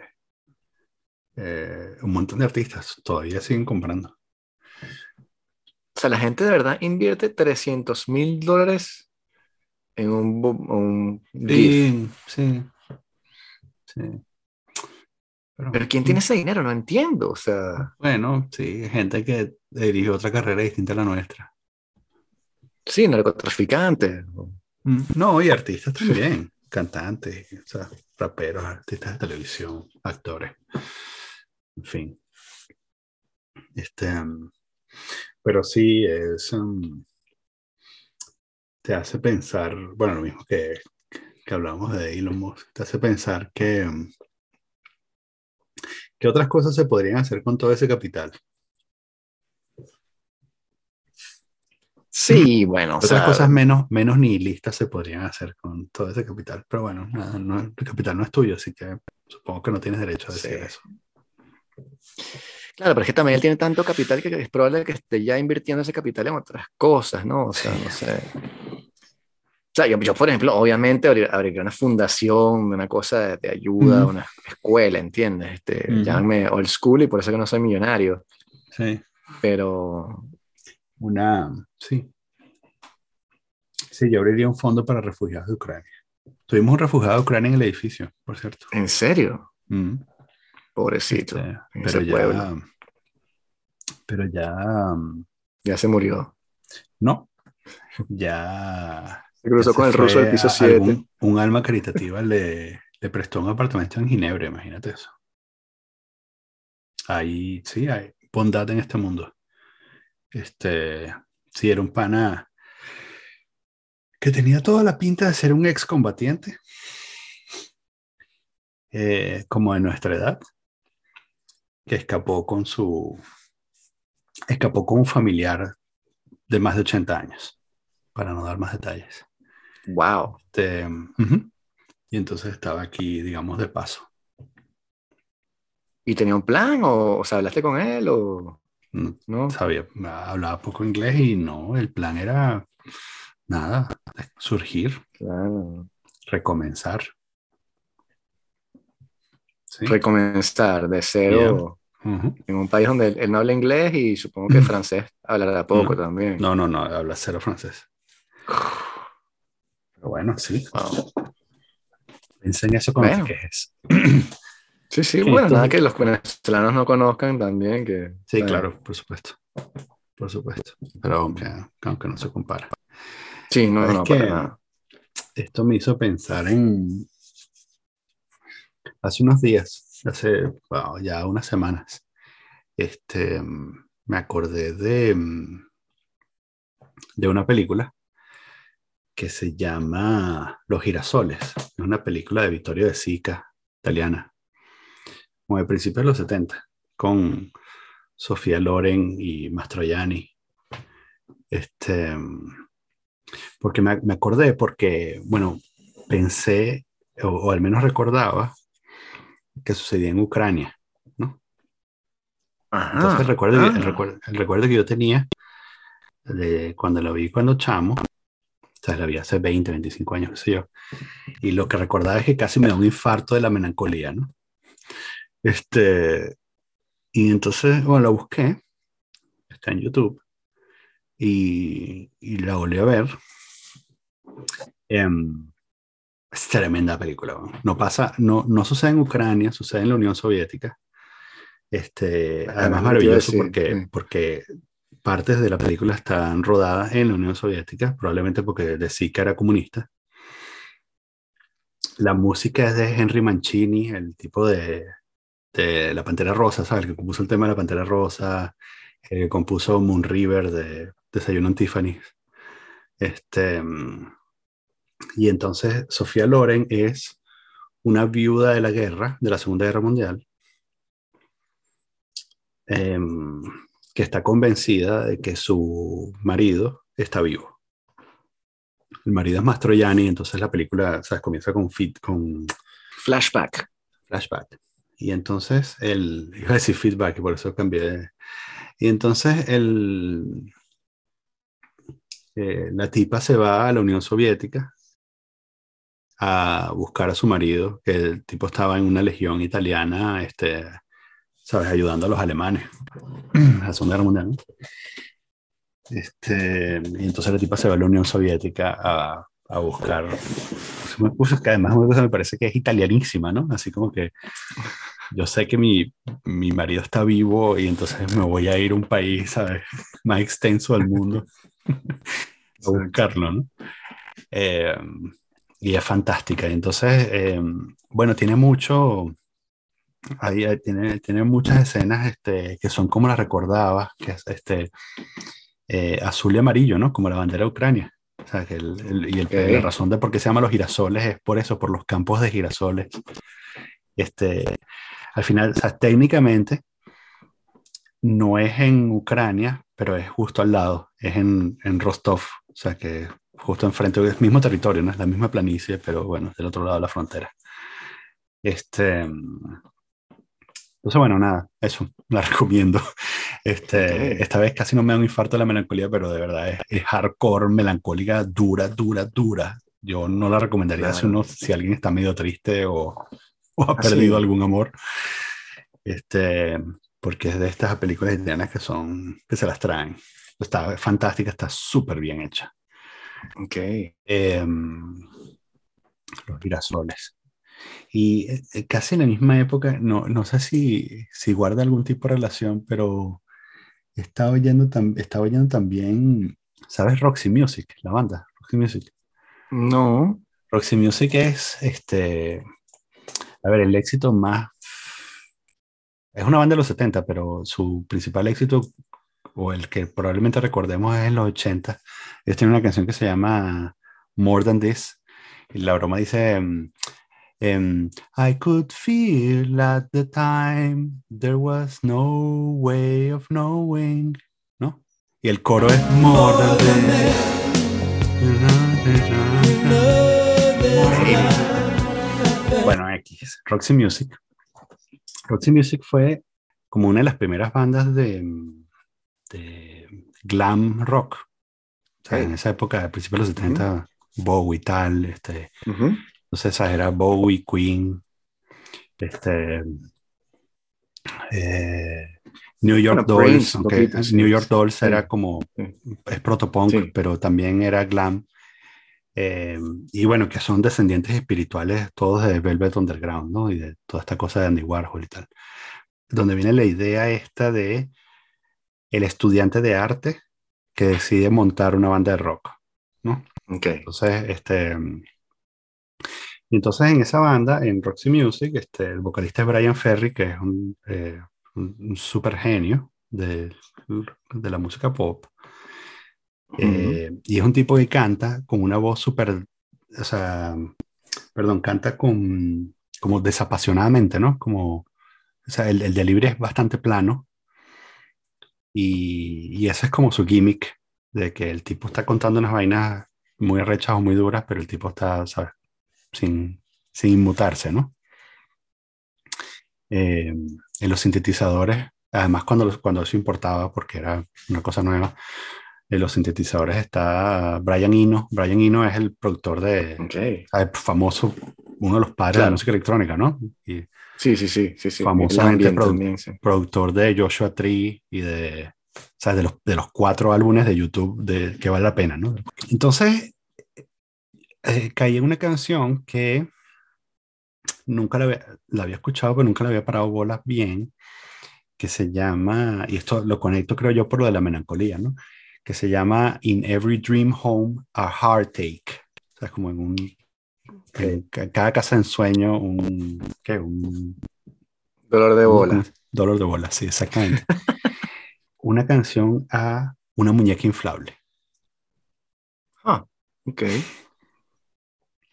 Speaker 2: eh, un montón de artistas todavía siguen comprando.
Speaker 1: O sea, la gente de verdad invierte 300 mil dólares en un, un
Speaker 2: sí, sí, sí.
Speaker 1: Pero, ¿quién tiene ese dinero? No entiendo. O sea.
Speaker 2: Bueno, sí, gente que dirige otra carrera distinta a la nuestra.
Speaker 1: Sí, narcotraficantes.
Speaker 2: Mm, no, y artistas también. Cantantes, o sea, raperos, artistas de televisión, actores. En fin. Este, um, pero sí, es. Um, te hace pensar, bueno, lo mismo que, que hablamos de Elon Musk, te hace pensar que. Um, ¿Qué otras cosas se podrían hacer con todo ese capital?
Speaker 1: Sí, bueno.
Speaker 2: Otras cosas menos, menos nihilistas se podrían hacer con todo ese capital. Pero bueno, el capital no es tuyo, así que supongo que no tienes derecho a decir eso.
Speaker 1: Claro, pero es que también él tiene tanto capital que es probable que esté ya invirtiendo ese capital en otras cosas, ¿no? O sea, no sé. O sea, yo, por ejemplo, obviamente abriría una fundación, una cosa de, ayuda, una escuela, ¿entiendes? Este, Llámame old school y por eso que no soy millonario.
Speaker 2: Sí.
Speaker 1: Pero...
Speaker 2: Una... Sí. Sí, yo abriría un fondo para refugiados de Ucrania. Tuvimos un refugiado de Ucrania en el edificio, por cierto.
Speaker 1: ¿En serio? Pobrecito.
Speaker 2: Pero ya. Pero ya.
Speaker 1: Ya se murió.
Speaker 2: No. Ya.
Speaker 1: Se cruzó con el ruso del piso 7.
Speaker 2: Un alma caritativa le, le prestó un apartamento en Ginebra, imagínate eso. Ahí, sí, hay bondad en este mundo. Este, sí, era un pana que tenía toda la pinta de ser un excombatiente, eh, como de nuestra edad que escapó con su escapó con un familiar de más de 80 años, para no dar más detalles.
Speaker 1: Wow.
Speaker 2: Este, y entonces estaba aquí, digamos, de paso.
Speaker 1: ¿Y tenía un plan? ¿O, o sea, hablaste con él? O...
Speaker 2: No, Sabía, hablaba poco inglés y no, el plan era nada, surgir, recomenzar.
Speaker 1: Recomenzar de cero. En un país donde él, no habla inglés y supongo que francés hablará poco también.
Speaker 2: No, no, no, habla cero francés. Pero bueno, sí. Enseña eso con bueno. es.
Speaker 1: Sí, sí, bueno, nada que los venezolanos no conozcan también. Que,
Speaker 2: sí, claro, por supuesto. Por supuesto. Pero aunque, aunque no se compara.
Speaker 1: Sí, no, no, que nada.
Speaker 2: Esto me hizo pensar en. Hace unos días, hace ya unas semanas, este, me acordé de, de una película que se llama Los girasoles. Es una película de Vittorio de Sica, italiana, como de principios de los 70, con Sofía Loren y Mastroianni. Este, porque me, me acordé, porque, bueno, pensé, o, al menos recordaba, que sucedía en Ucrania, ¿no? Entonces recuerdo, el, ah. recuerdo, el recuerdo que yo tenía de cuando lo vi cuando chamo, o sea, la vi hace 20, 25 años, qué sé yo, y lo que recordaba es que casi me da un infarto de la melancolía, ¿no? Este, y entonces, bueno, la busqué, está en YouTube, y, y la volví a ver. Em, es tremenda película. No pasa, no, no sucede en Ucrania, sucede en la Unión Soviética. Este, ah, además, maravilloso porque, porque partes de la película están rodadas en la Unión Soviética, probablemente porque de Zika era comunista. La música es de Henry Mancini, el tipo de, de La Pantera Rosa, ¿sabes? El que compuso el tema de La Pantera Rosa, el que compuso Moon River de Desayuno en Tiffany. Este, y entonces Sofía Loren es una viuda de la guerra, de la Segunda Guerra Mundial, em, que está convencida de que su marido está vivo. El marido es Mastroianni, entonces la película ¿sabes? comienza con, fit, con
Speaker 1: flashback.
Speaker 2: Flashback. Y entonces el, iba a decir feedback, y por eso cambié. y entonces el, eh, la tipa se va a la Unión Soviética a buscar a su marido, que el tipo estaba en una legión italiana, este, ¿sabes? Ayudando a los alemanes a la Segunda Guerra Mundial. Este, y entonces la tipa se va a la Unión Soviética a, a buscar. Pues, que además me parece que es italianísima, ¿no? Así como que yo sé que mi, mi marido está vivo y entonces me voy a ir a un país, ¿sabes? Más extenso del mundo a buscarlo, ¿no? Eh, y es fantástica. Entonces, eh, bueno, tiene mucho, ahí tiene, tiene muchas escenas este, que son como las recordaba, que es este, eh, azul y amarillo, ¿no? Como la bandera de Ucrania. O sea, que el, y el, la razón de por qué se llama los girasoles es por eso, por los campos de girasoles. Este, al final, o sea, técnicamente no es en Ucrania, pero es justo al lado, es en, en Rostov, o sea que justo enfrente, es el mismo territorio, ¿no? Es la misma planicie, pero bueno, del otro lado de la frontera. Este, entonces, bueno, nada, eso, la recomiendo. Este, esta vez casi no me da un infarto de la melancolía, pero de verdad es, hardcore, melancólica, dura, dura, dura. Yo no la recomendaría si, uno, si alguien está medio triste o, o ha perdido algún amor. Este, porque es de estas películas italianas que son, que se las traen. Está fantástica, está súper bien hecha.
Speaker 1: Ok.
Speaker 2: Em, los girasoles. Y eh, casi en la misma época, no, no sé si, si guarda algún tipo de relación, pero estaba oyendo, estaba oyendo también, ¿sabes? Roxy Music, la banda, Roxy Music.
Speaker 1: No.
Speaker 2: Roxy Music es, este, a ver, el éxito más... Es una banda de los 70, pero su principal éxito o el que probablemente recordemos es en los 80. Ellos tienen una canción que se llama More Than This. Y la broma dice, um, I could feel at the time there was no way of knowing. ¿No? Y el coro es More Than This. Bueno, X, Roxy Music. Roxy Music fue como una de las primeras bandas de, de glam rock. En esa época, a principios de los 70, Bowie y tal, este, no sé, esa era Bowie, Queen, este, Eh, New York Dolls, aunque New York Dolls era como, es protopunk, pero también era glam. Eh, y bueno, que son descendientes espirituales todos de Velvet Underground, ¿no? Y de toda esta cosa de Andy Warhol y tal. Donde viene la idea esta de el estudiante de arte que decide montar una banda de rock, ¿no?
Speaker 1: Okay.
Speaker 2: Entonces, este... Entonces en esa banda, en Roxy Music, este, el vocalista es Brian Ferry, que es un, eh, un, super genio de, de, la música pop. Eh, y es un tipo que canta con una voz súper, o sea, perdón, canta con, como desapasionadamente, ¿no? Como, o sea, el, el delivery es bastante plano. Y, y ese es como su gimmick, de que el tipo está contando unas vainas muy rechas o muy duras, pero el tipo está, ¿sabes? Sin, sin inmutarse, ¿no? Eh, en los sintetizadores, además cuando, cuando eso importaba, porque era una cosa nueva, en los sintetizadores está Brian Eno. Brian Eno es el productor de,
Speaker 1: okay.
Speaker 2: famoso, uno de los padres de la música electrónica, ¿no? Y
Speaker 1: sí, sí, sí, sí, sí.
Speaker 2: Famosamente productor de Joshua Tree y de, o de, los, de los cuatro álbumes de YouTube de, que vale la pena, ¿no? Entonces, eh, caí en una canción que nunca la había, la había, escuchado, pero nunca la había parado bolas bien, que se llama, y esto lo conecto creo yo por lo de la melancolía, ¿no? Que se llama In Every Dream Home a Heartache. O sea, como en un... Cada casa en sueño, un... ¿Qué? Un...
Speaker 1: Dolor de bola.
Speaker 2: dolor de bola, sí, exactamente. una canción a una muñeca inflable.
Speaker 1: Ah, ok.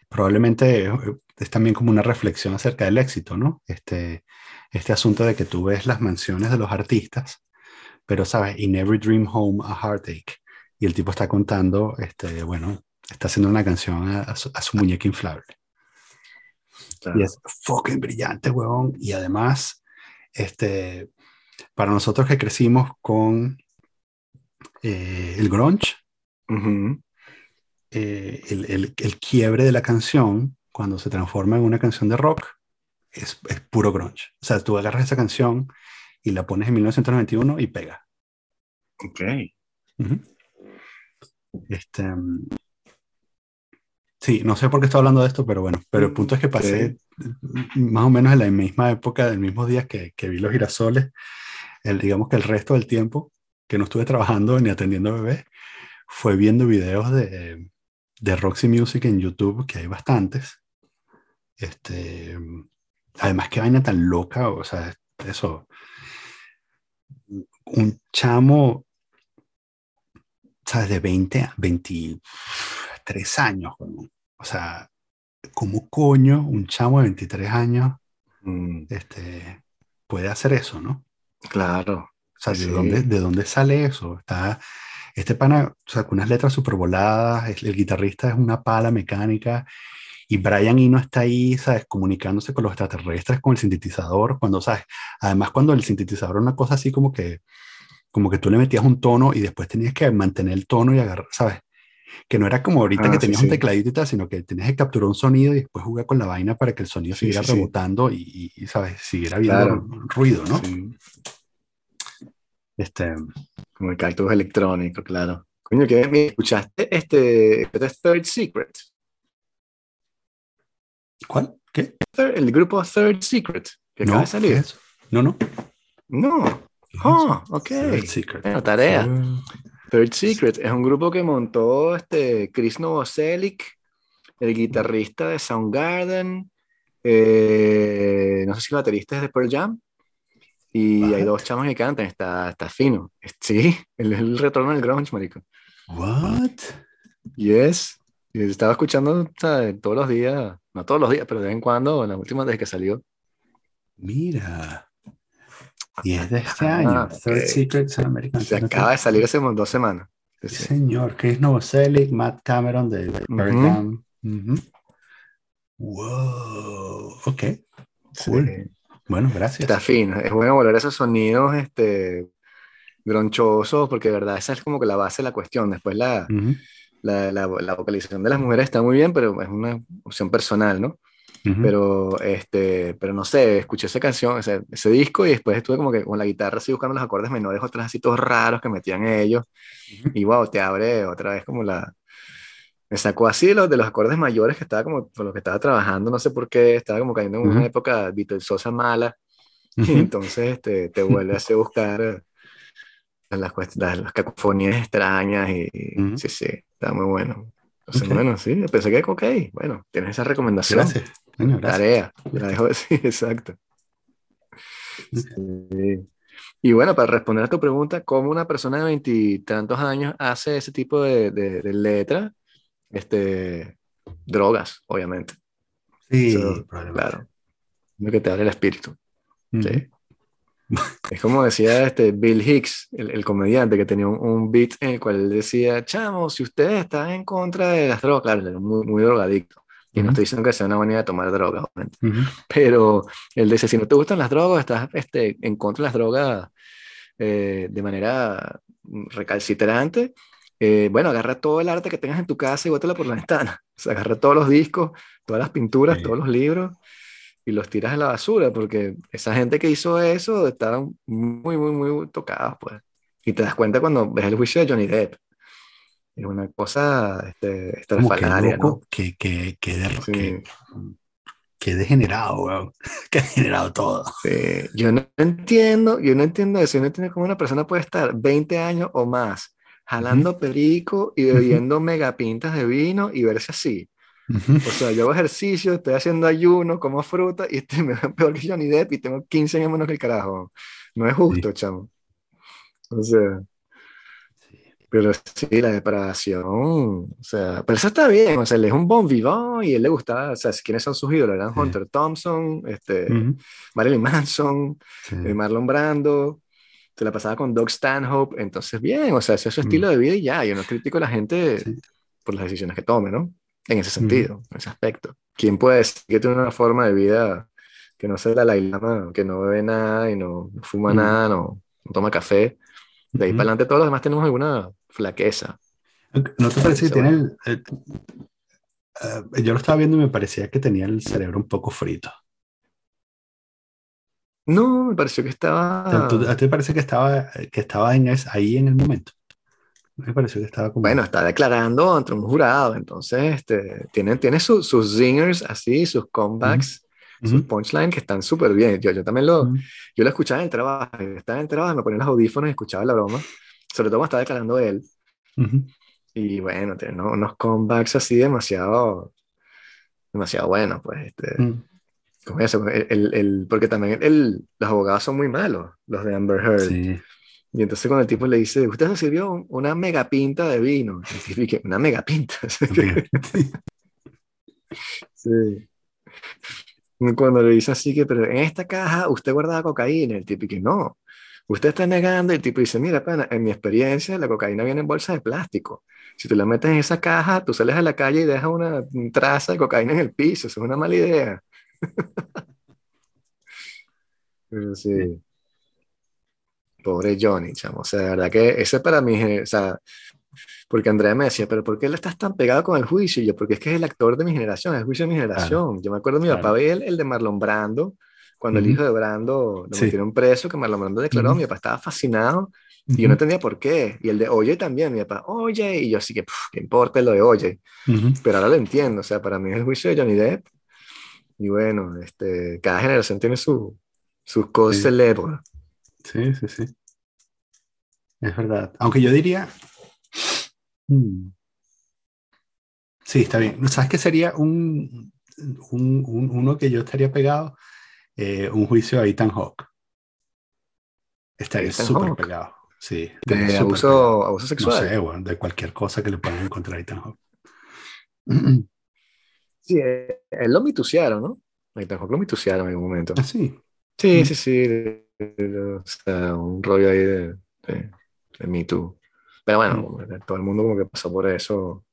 Speaker 2: Probablemente es también como una reflexión acerca del éxito, ¿no? Este, este asunto de que tú ves las mansiones de los artistas, pero sabes, in every dream home a heartache. Y el tipo está contando, este, bueno, está haciendo una canción a, su, muñeca inflable. Y es fucking brillante, huevón. Y además, este, para nosotros que crecimos con eh, el grunge, eh, el, el, el, quiebre de la canción cuando se transforma en una canción de rock, es, es, puro grunge. O sea, tú agarras esa canción y la pones en 1991 y pega.
Speaker 1: Ok.
Speaker 2: este, sí, no sé por qué estoy hablando de esto, pero bueno, pero el punto es que pasé más o menos en la misma época, del mismo día que, que vi los girasoles, el, digamos que el resto del tiempo que no estuve trabajando ni atendiendo bebés, fue viendo videos de, de Roxy Music en YouTube, que hay bastantes, este, además, qué vaina tan loca, o sea, eso. Un chamo, ¿sabes? De 20 a 23 años, o sea, ¿cómo coño un chamo de 23 años mm. este, puede hacer eso, no?
Speaker 1: Claro.
Speaker 2: O sea, ¿de, dónde, ¿de dónde sale eso? Está, este pana, o sea, con unas letras súper voladas, el guitarrista es una pala mecánica y Brian Eno está ahí, ¿sabes? Comunicándose con los extraterrestres, con el sintetizador, cuando, ¿sabes? Además, cuando el sintetizador era una cosa así como que, como que tú le metías un tono y después tenías que mantener el tono y agarrar, ¿sabes? Que no era como ahorita ah, que tenías un tecladito y tal, sino que tenías que capturar un sonido y después jugar con la vaina para que el sonido siguiera rebotando y, ¿sabes? Siguiera habiendo ruido, ¿no? Este...
Speaker 1: Como el cactus electrónico, claro. Coño, ¿qué? ¿Escuchaste este, Third Secret?
Speaker 2: ¿Cuál? ¿Qué?
Speaker 1: El grupo Third Secret, que acaba de salir.
Speaker 2: No, no.
Speaker 1: No. Ah, ok. Third Secret. tarea. Third Secret es un grupo que montó este Chris Novoselic, el guitarrista de Soundgarden, eh, no sé si el baterista es de Pearl Jam, y hay dos chamas que cantan, está, está fino. Sí, el, el retorno del grunge, marico.
Speaker 2: What?
Speaker 1: Yes. Estaba escuchando todos los días, no todos los días, pero de vez en cuando, en la última vez que salió.
Speaker 2: Mira. Y es de este año. Third Secrets
Speaker 1: American. Se acaba de salir hace dos semanas.
Speaker 2: Sí, señor. Chris Novoselic, Matt Cameron de Bergam. Wow. Ok. Cool. Bueno, gracias.
Speaker 1: Está fino. Es bueno volver a esos sonidos este, gronchosos, porque de verdad esa es como que la base de la cuestión. Después la, la, la, vocalización de las mujeres está muy bien, pero es una opción personal, ¿no? Pero, este, pero no sé, escuché esa canción, ese, ese, disco y después estuve como que con la guitarra así buscando los acordes menores, otros así todos raros que metían ellos. Y wow, te abre otra vez como la... Me sacó así de los, de los acordes mayores que estaba como con los que estaba trabajando, no sé por qué, estaba como cayendo en una época Sosa mala. Y entonces este, te vuelve a hacer buscar las, las, las cacofonías extrañas y, sí, sí, está muy bueno. Entonces, bueno, sí, pensé que, ok, bueno, tienes esa recomendación.
Speaker 2: Gracias. Bueno,
Speaker 1: Tarea, la dejo así, exacto. Y bueno, para responder a tu pregunta, ¿cómo una persona de veintitantos años hace ese tipo de, de, letra? Este, drogas, obviamente.
Speaker 2: Sí,
Speaker 1: claro. Lo que te abre el espíritu. Sí. Es como decía este Bill Hicks, el, comediante, que tenía un, beat en el cual decía, chamo, si ustedes están en contra de las drogas, claro, era muy, muy drogadicto. Y no estoy diciendo que sea una manera de tomar drogas, obviamente. Pero él dice, si no te gustan las drogas, estás este, en contra de las drogas eh, de manera recalcitrante, eh, bueno, agarra todo el arte que tengas en tu casa y bótalo por la ventana. O sea, agarra todos los discos, todas las pinturas, todos los libros y los tiras en la basura, porque esa gente que hizo eso estaban muy, muy, muy tocados, pues. Y te das cuenta cuando ves el juicio de Johnny Depp. Es una cosa este, estrafalaria, ¿no?
Speaker 2: Que, que, que, que, degenerado, weón. Que degenerado todo.
Speaker 1: Sí. Yo no entiendo, yo no entiendo eso. Yo no entiendo cómo una persona puede estar 20 años o más jalando perico y bebiendo megapintas de vino y verse así. O sea, yo hago ejercicio, estoy haciendo ayuno, como fruta y estoy me peor que Johnny Depp y tengo 15 años menos que el carajo. No es justo, chamo. O sea, pero sí, la depravación, o sea, pero eso está bien, o sea, él es un bon vivant y él le gustaba, o sea, ¿quiénes son sus ídolos? Eran Hunter Thompson, este, Marilyn Manson, eh, Marlon Brando, se la pasaba con Doug Stanhope, entonces bien, o sea, ese es su estilo de vida y ya, yo no critico a la gente por las decisiones que tome, ¿no? en ese sentido, en ese aspecto. ¿Quién puede decir que tiene una forma de vida que no sea la Lailama, que no bebe nada y no, fuma nada, no, toma café? De ahí para adelante todos los demás tenemos alguna flaqueza.
Speaker 2: ¿No te parece que tiene el, eh, yo lo estaba viendo y me parecía que tenía el cerebro un poco frito.
Speaker 1: No, me pareció que estaba...
Speaker 2: ¿A ti te parece que estaba, que estaba en ahí en el momento? Me pareció que estaba como...
Speaker 1: Bueno, está declarando ante un jurado, entonces este, tiene, tiene sus zingers así, sus comebacks, sus punchlines que están súper bien. Yo, yo también lo, yo lo escuchaba en el trabajo, estaba en el trabajo, me ponía los audífonos y escuchaba la broma, sobre todo cuando estaba declarando él. Y bueno, tiene unos comebacks así demasiado, demasiado buenos, pues. Este, como eso, el, el, porque también el, los abogados son muy malos, los de Amber Heard. Sí. Y entonces cuando el tipo le dice, usted se sirvió una megapinta de vino. Y el tipo una megapinta. sí. Cuando le dice así que, pero en esta caja usted guardaba cocaína. El tipo que no. Usted está negando. El tipo dice, mira, pana, en mi experiencia la cocaína viene en bolsas de plástico. Si tú la metes en esa caja, tú sales a la calle y dejas una traza de cocaína en el piso. Eso es una mala idea. pero sí. Pobre Johnny, chamo. O sea, de verdad que ese para mí, o sea, porque Andrea me decía, pero ¿por qué él estás tan pegado con el juicio? Y yo, porque es que es el actor de mi generación, es el juicio de mi generación. Yo me acuerdo, mi papá veía el, de Marlon Brando, cuando el hijo de Brando lo metieron preso, que Marlon Brando declaró, mi papá estaba fascinado y yo no entendía por qué. Y el de Oye también, mi papá, Oye, y yo así que, ¿qué importa lo de Oye? Pero ahora lo entiendo, o sea, para mí es el juicio de Johnny Depp. Y bueno, este, cada generación tiene su, sus cosas célebres.
Speaker 2: Sí, sí, sí. Es verdad. Aunque yo diría. Hmm, sí, está bien. ¿Sabes qué sería un, un, uno que yo estaría pegado? Eh, un juicio a Ethan Hawke. Estaría súper pegado. Sí.
Speaker 1: De abuso, abuso, sexual.
Speaker 2: No sé, bueno, de cualquier cosa que le puedan encontrar a Ethan Hawke.
Speaker 1: Sí, eh, él lo mitusearon, ¿no? Ethan Hawke lo mitusearon en algún momento.
Speaker 2: ¿Ah, sí?
Speaker 1: Sí, sí, sí o sea, un rollo ahí de, de, Me Too. Pero bueno, todo el mundo como que pasó por eso.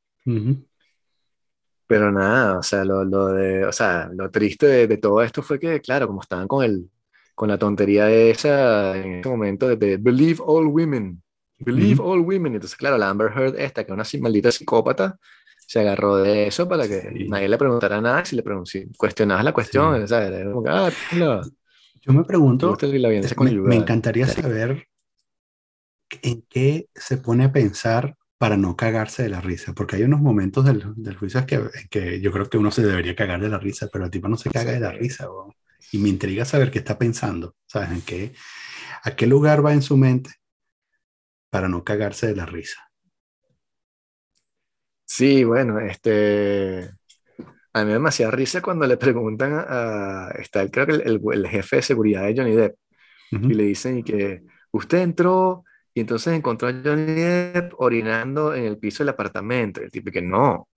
Speaker 1: Pero nada, o sea, lo, lo, de, o sea, lo triste de, de, todo esto fue que, claro, como estaban con, el, con la tontería esa en ese momento de, Believe All Women, Believe All Women. Entonces, claro, la Amber Heard, esta que es una maldita psicópata, se agarró de eso para que nadie le preguntara nada. Si le si cuestionabas la cuestión, ¿sabes? Ah,
Speaker 2: Yo me pregunto, me, me encantaría saber en qué se pone a pensar para no cagarse de la risa, porque hay unos momentos del, del juicio que, que, yo creo que uno se debería cagar de la risa, pero el tipo no se caga de la risa. Y me intriga saber qué está pensando, ¿sabes? ¿En qué, ¿A qué lugar va en su mente para no cagarse de la risa?
Speaker 1: Sí, bueno, este... A mí me demasiada risa cuando le preguntan a, está, creo que el, el, jefe de seguridad de Johnny Depp, y le dicen que usted entró y entonces encontró a Johnny Depp orinando en el piso del apartamento. el tipo que no.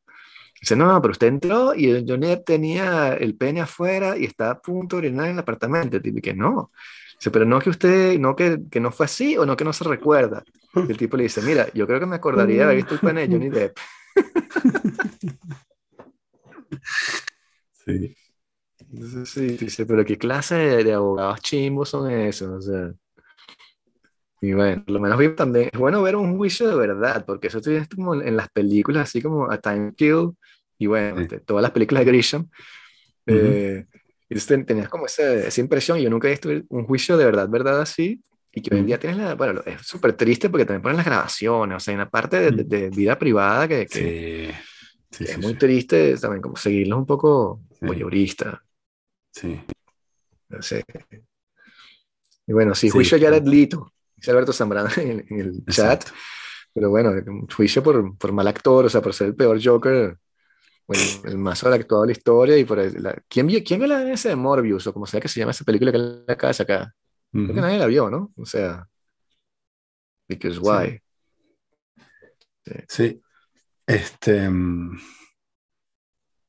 Speaker 1: Dice, no, pero usted entró y Johnny Depp tenía el pene afuera y estaba a punto de orinar en el apartamento. El tipo que no. Dice, pero no que usted, no que, que no fue así o no que no se recuerda. el tipo le dice, mira, yo creo que me acordaría de haber visto el pene de Johnny Depp.
Speaker 2: sí.
Speaker 1: sí, dice, pero ¿qué clase de, abogados chimbos son esos? O sea, y bueno, lo menos bien también es bueno ver un juicio de verdad, porque eso estoy como en las películas, así como A Time Kill, y bueno, este, todas las películas de Grisham. Eh, y entonces tenías como esa, esa impresión, yo nunca he visto un juicio de verdad, verdad así, y que hoy en día tienes la, bueno, es súper triste porque también ponen las grabaciones, o sea, hay una parte de, de, vida privada que, que, sí. es muy triste también como seguirlos un poco voyeurista.
Speaker 2: Sí.
Speaker 1: No sé. Y bueno, sí, juicio ya Jared Lito, dice Alberto Zambrano en, el chat, pero bueno, juicio por, por mal actor, o sea, por ser el peor Joker el más actuado de la historia y por la, ¿quién, vio, ¿quién vio la ese de Morbius o como sea que se llama esa película que le acaba de sacar? Creo que nadie la vio, ¿no? O sea, because why?
Speaker 2: Sí. Este. Mm,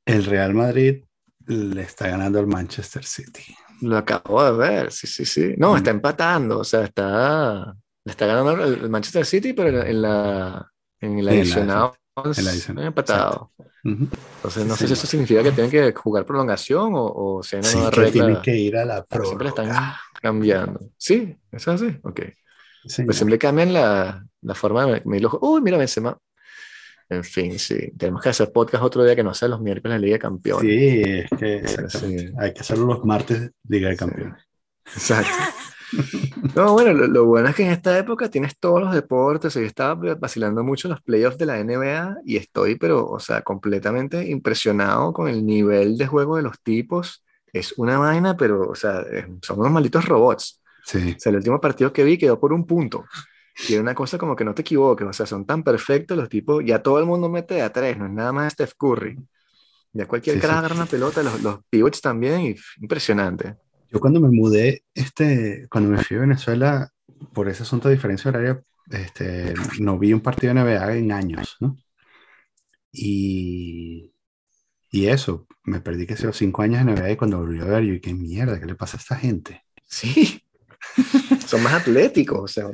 Speaker 2: el Real Madrid le está ganando al Manchester City.
Speaker 1: Lo acabo de ver, sí, sí, sí. No, está empatando, o sea, está. Está ganando el Manchester City, pero en la, en la adicional. En la adicional. empatado. Entonces, no sé si eso significa que tienen que jugar prolongación o, o si hay una nueva regla.
Speaker 2: Tienen que ir a la
Speaker 1: Siempre están cambiando. Sí, es así. Ok. Pues siempre cambian la, la forma de medir los Uy, mira Benzema. En fin, sí. Tenemos que hacer podcast otro día que no sea los miércoles de Liga de Campeones.
Speaker 2: Sí, es que hay que hacerlo los martes Liga de Campeones.
Speaker 1: Exacto. No, bueno, lo, bueno es que en esta época tienes todos los deportes. Yo estaba vacilando mucho los playoffs de la NBA y estoy, pero, o sea, completamente impresionado con el nivel de juego de los tipos. Es una vaina, pero, o sea, son unos malditos robots.
Speaker 2: Sí.
Speaker 1: O sea, el último partido que vi quedó por un punto. Era una cosa como que no te equivoques, o sea, son tan perfectos los tipos, ya todo el mundo mete a tres, no es nada más Steph Curry. Ya cualquier cara agarra una pelota, los, los pivots también, y impresionante.
Speaker 2: Yo cuando me mudé, este, cuando me fui a Venezuela, por ese asunto de diferencia horaria, este, no vi un partido de NBA en años, ¿no? Y, y eso, me perdí que sea cinco años de NBA y cuando volví a ver, yo, ¿qué mierda? ¿Qué le pasa a esta gente?
Speaker 1: Sí, son más atléticos, o sea,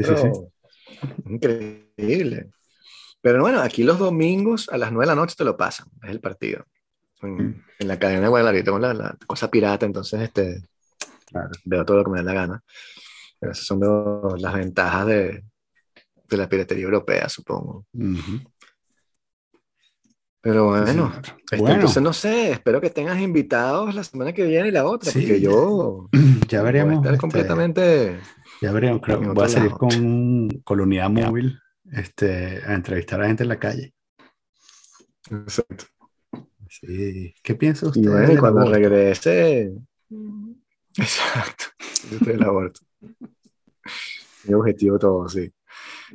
Speaker 1: increíble. Pero bueno, aquí los domingos a las nueve de la noche te lo pasan, es el partido. En, mm. en la cadena de Guadalajara, tengo la, la, cosa pirata, entonces este, Veo todo lo que me da la gana. esas son las ventajas de, de, la piratería europea, supongo. Pero bueno, este, entonces no sé, espero que tengas invitados la semana que viene y la otra, porque yo
Speaker 2: ya veremos.
Speaker 1: Estar este, completamente.
Speaker 2: Ya veremos, creo que voy a salir con, con unidad móvil este, a entrevistar a gente en la calle.
Speaker 1: Exacto.
Speaker 2: Sí. ¿Qué piensa usted?
Speaker 1: Y bueno, cuando regrese, Exacto. Yo estoy el aborto. Mi objetivo todo, sí.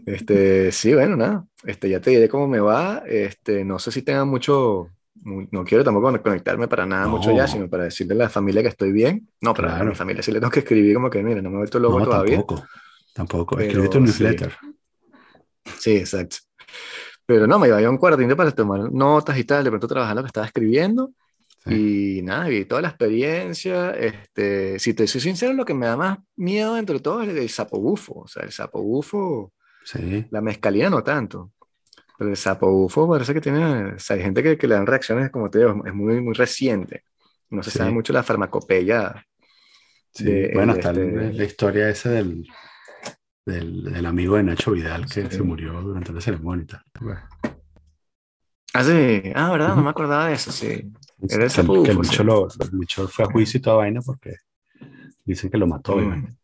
Speaker 1: Este, sí, bueno, nada. Este, ya te diré cómo me va. Este, no sé si tenga mucho. No quiero tampoco conectarme para nada mucho ya, sino para decirle a la familia que estoy bien. No, pero a mi familia sí le tengo que escribir como que, mira, no me he vuelto loco todavía.
Speaker 2: Tampoco, tampoco. Escribe tu newsletter.
Speaker 1: Sí. exacto. Pero no, me iba a un cuartito para tomar notas y tal, de pronto trabajar lo que estaba escribiendo. Y nada, y toda la experiencia, este, si te soy sincero, lo que me da más miedo entre todo es el, sapo bufo. O sea, el sapo bufo,
Speaker 2: sí.
Speaker 1: la mezcalina no tanto. Pero el sapo bufo parece que tiene, o sea, hay gente que, que, le dan reacciones, como te digo, es muy, muy reciente. No se sabe mucho la farmacopeya.
Speaker 2: Sí, bueno, está este la historia esa del, del, del, amigo de Nacho Vidal que se murió durante la ceremonia y tal.
Speaker 1: Ah, sí. Ah, ¿verdad? No me acordaba de eso, sí.
Speaker 2: Era ese que, el, bicho lo, el bicho fue a juicio y toda vaina porque dicen que lo mató. Mm.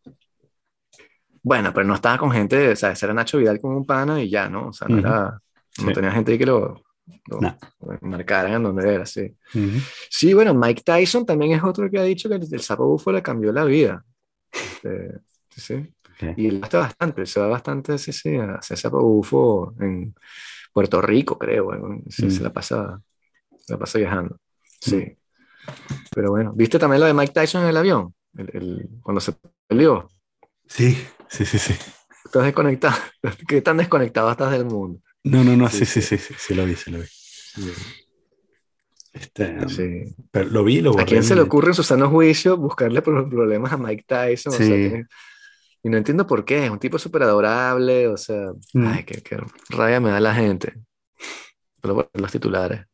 Speaker 1: Bueno, pero no estaba con gente, o sea, era Nacho Vidal con un pana y ya, ¿no? O sea, no, era, no tenía gente ahí que lo, marcaran en donde era, sí. Sí, bueno, Mike Tyson también es otro que ha dicho que el, sapo bufo le cambió la vida. Este, sí. Y él bastante, se va bastante, sí, sí, a hacer sapo bufo en Puerto Rico, creo. se, la pasa, se la pasa viajando. Sí. Pero bueno, ¿viste también lo de Mike Tyson en el avión? El, cuando se peleó.
Speaker 2: Sí, sí, sí, sí.
Speaker 1: Estás desconectado. ¿Qué tan desconectado estás del mundo?
Speaker 2: No, no, no, sí, sí, sí, sí, sí, lo vi, sí lo vi. Este,
Speaker 1: sí.
Speaker 2: Pero lo vi, lo
Speaker 1: vi. ¿A quién se le ocurre en su sano juicio buscarle problemas a Mike Tyson? Sí. y no entiendo por qué, es un tipo súper adorable, o sea, mm. ay, qué, qué, rabia me da la gente. Pero bueno, los titulares.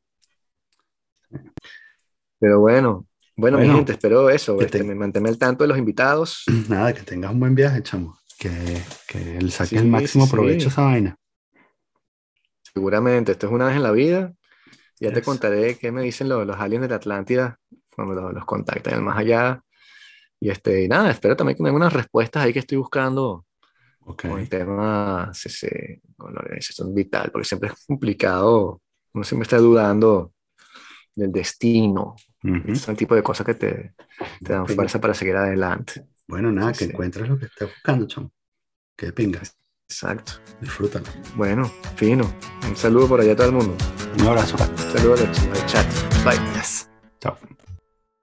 Speaker 1: Pero bueno, bueno, mi gente, espero eso, que este, me manténme al tanto de los invitados.
Speaker 2: Nada, que tengas un buen viaje, chamo. Que, que le saques el máximo provecho a esa vaina.
Speaker 1: Seguramente, esto es una vez en la vida. Ya te contaré qué me dicen los, los aliens de la Atlántida cuando los, los contacten más allá. Y este, nada, espero también que me den unas respuestas ahí que estoy buscando con el tema sí, con la organización vital, porque siempre es complicado, uno siempre está dudando del destino, es el tipo de cosas que te, te dan fuerza para seguir adelante.
Speaker 2: Bueno, nada, que encuentres lo que estás buscando, chamo. Que pingas.
Speaker 1: Exacto.
Speaker 2: Disfrútalo.
Speaker 1: Bueno, fino. Un saludo por allá a todo el mundo.
Speaker 2: Un abrazo.
Speaker 1: Saludos al chat. Bye.
Speaker 2: Chao.